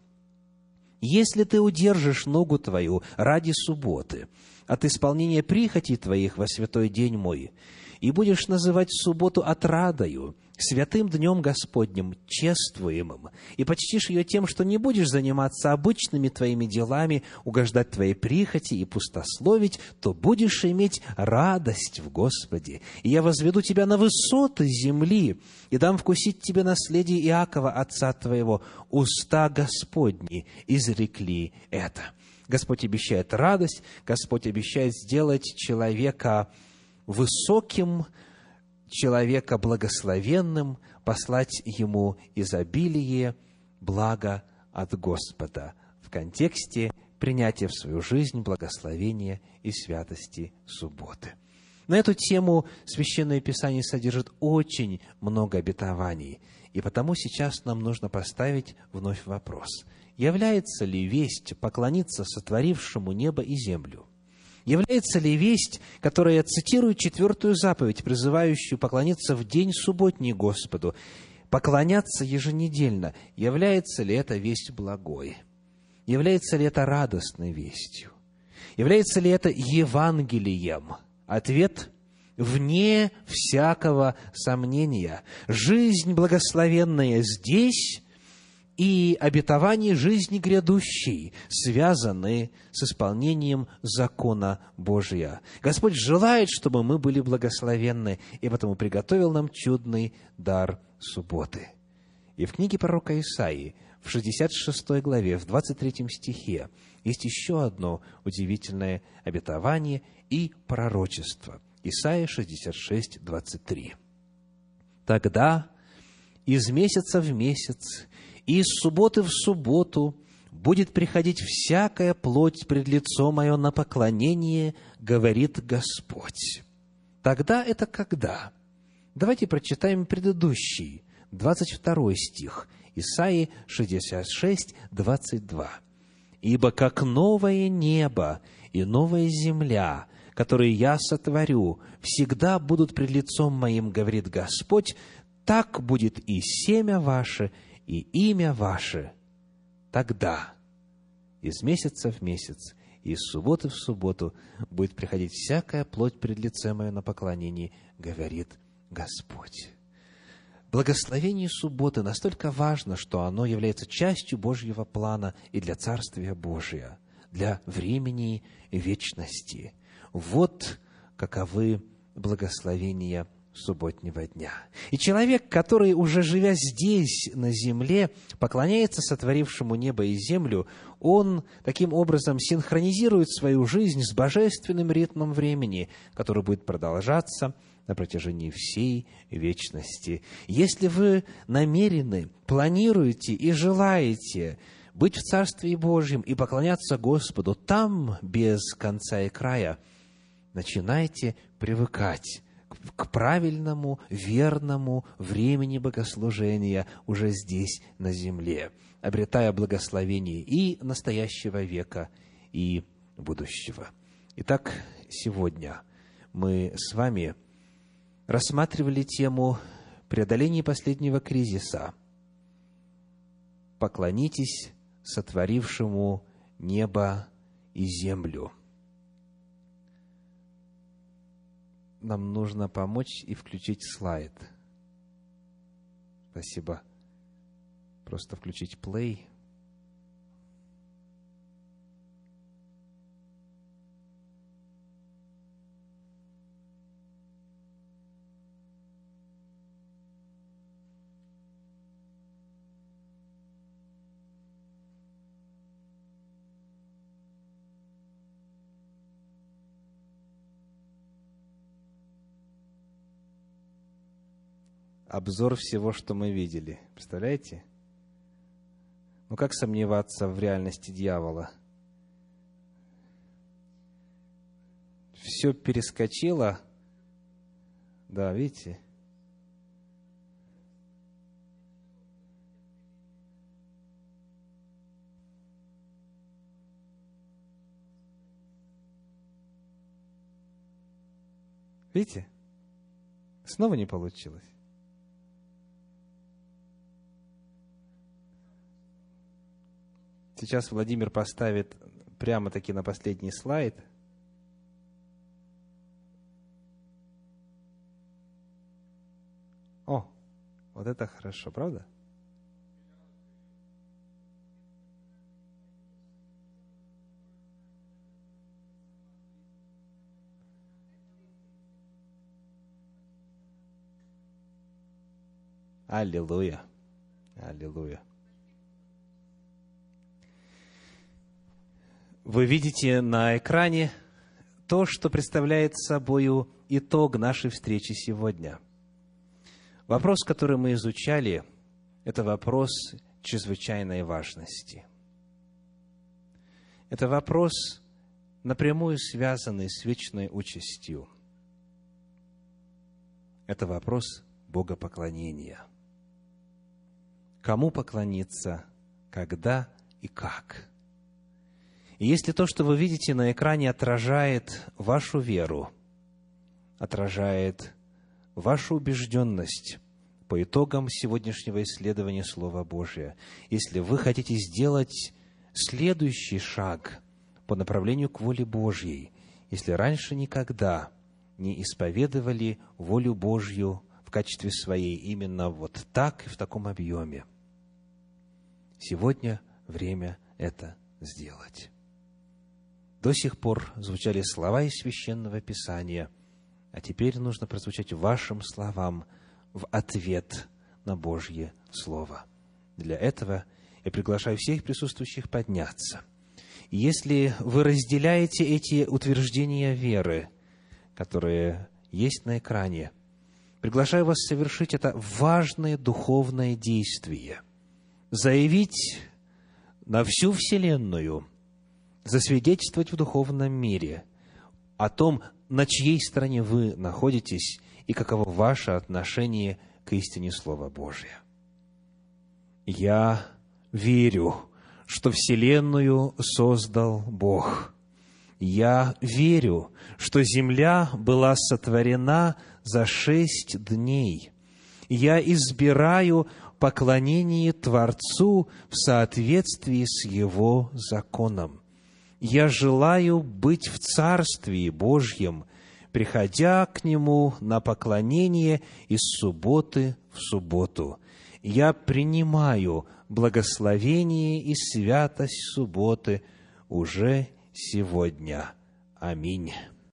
«Если ты удержишь ногу твою ради субботы, от исполнения прихоти твоих во святой день мой, и будешь называть субботу отрадою, святым днем Господним, чествуемым, и почтишь ее тем, что не будешь заниматься обычными твоими делами, угождать твоей прихоти и пустословить, то будешь иметь радость в Господе. И я возведу тебя на высоты земли, и дам вкусить тебе наследие Иакова, отца твоего. Уста Господни изрекли это». Господь обещает радость, Господь обещает сделать человека высоким, человека благословенным, послать ему изобилие, благо от Господа в контексте принятия в свою жизнь благословения и святости субботы. На эту тему Священное Писание содержит очень много обетований, и потому сейчас нам нужно поставить вновь вопрос – является ли весть поклониться сотворившему небо и землю? Является ли весть, которая цитирует четвертую заповедь, призывающую поклониться в день субботний Господу, поклоняться еженедельно, является ли это весть благой? Является ли это радостной вестью? Является ли это Евангелием? Ответ – вне всякого сомнения. Жизнь благословенная здесь и обетования жизни грядущей связаны с исполнением закона Божия. Господь желает, чтобы мы были благословенны, и потому приготовил нам чудный дар субботы. И в книге пророка Исаии, в 66 главе, в 23 стихе, есть еще одно удивительное обетование и пророчество. Исаия 66, 23. «Тогда из месяца в месяц и из субботы в субботу будет приходить всякая плоть пред лицо мое на поклонение, говорит Господь. Тогда это когда? Давайте прочитаем предыдущий, 22 стих, Исаии 66, 22. «Ибо как новое небо и новая земля, которые я сотворю, всегда будут пред лицом моим, говорит Господь, так будет и семя ваше, и имя ваше тогда, из месяца в месяц, и из субботы в субботу будет приходить всякая плоть пред лицем мое на поклонение, говорит Господь. Благословение субботы настолько важно, что оно является частью Божьего плана и для Царствия Божия, для времени вечности. Вот каковы благословения субботнего дня. И человек, который, уже живя здесь, на земле, поклоняется сотворившему небо и землю, он таким образом синхронизирует свою жизнь с божественным ритмом времени, который будет продолжаться на протяжении всей вечности. Если вы намерены, планируете и желаете быть в Царстве Божьем и поклоняться Господу там без конца и края, начинайте привыкать к правильному, верному времени богослужения уже здесь, на земле, обретая благословение и настоящего века, и будущего. Итак, сегодня мы с вами рассматривали тему преодоления последнего кризиса. Поклонитесь сотворившему небо и землю – нам нужно помочь и включить слайд. Спасибо. Просто включить play. Обзор всего, что мы видели. Представляете? Ну как сомневаться в реальности дьявола? Все перескочило. Да, видите? Видите? Снова не получилось. Сейчас Владимир поставит прямо-таки на последний слайд. О, вот это хорошо, правда? Аллилуйя. Аллилуйя. Вы видите на экране то, что представляет собой итог нашей встречи сегодня. Вопрос, который мы изучали, это вопрос чрезвычайной важности. Это вопрос, напрямую связанный с вечной участью. Это вопрос богопоклонения. Кому поклониться, когда и как – и если то, что вы видите на экране, отражает вашу веру, отражает вашу убежденность по итогам сегодняшнего исследования Слова Божия, если вы хотите сделать следующий шаг по направлению к воле Божьей, если раньше никогда не исповедовали волю Божью в качестве своей именно вот так и в таком объеме, сегодня время это сделать. До сих пор звучали слова из Священного Писания, а теперь нужно прозвучать вашим словам в ответ на Божье Слово. Для этого я приглашаю всех присутствующих подняться. Если вы разделяете эти утверждения веры, которые есть на экране, приглашаю вас совершить это важное духовное действие. Заявить на всю Вселенную – засвидетельствовать в духовном мире о том, на чьей стороне вы находитесь и каково ваше отношение к истине Слова Божия. Я верю, что Вселенную создал Бог. Я верю, что Земля была сотворена за шесть дней. Я избираю поклонение Творцу в соответствии с Его законом я желаю быть в Царстве Божьем, приходя к Нему на поклонение из субботы в субботу. Я принимаю благословение и святость субботы уже сегодня. Аминь.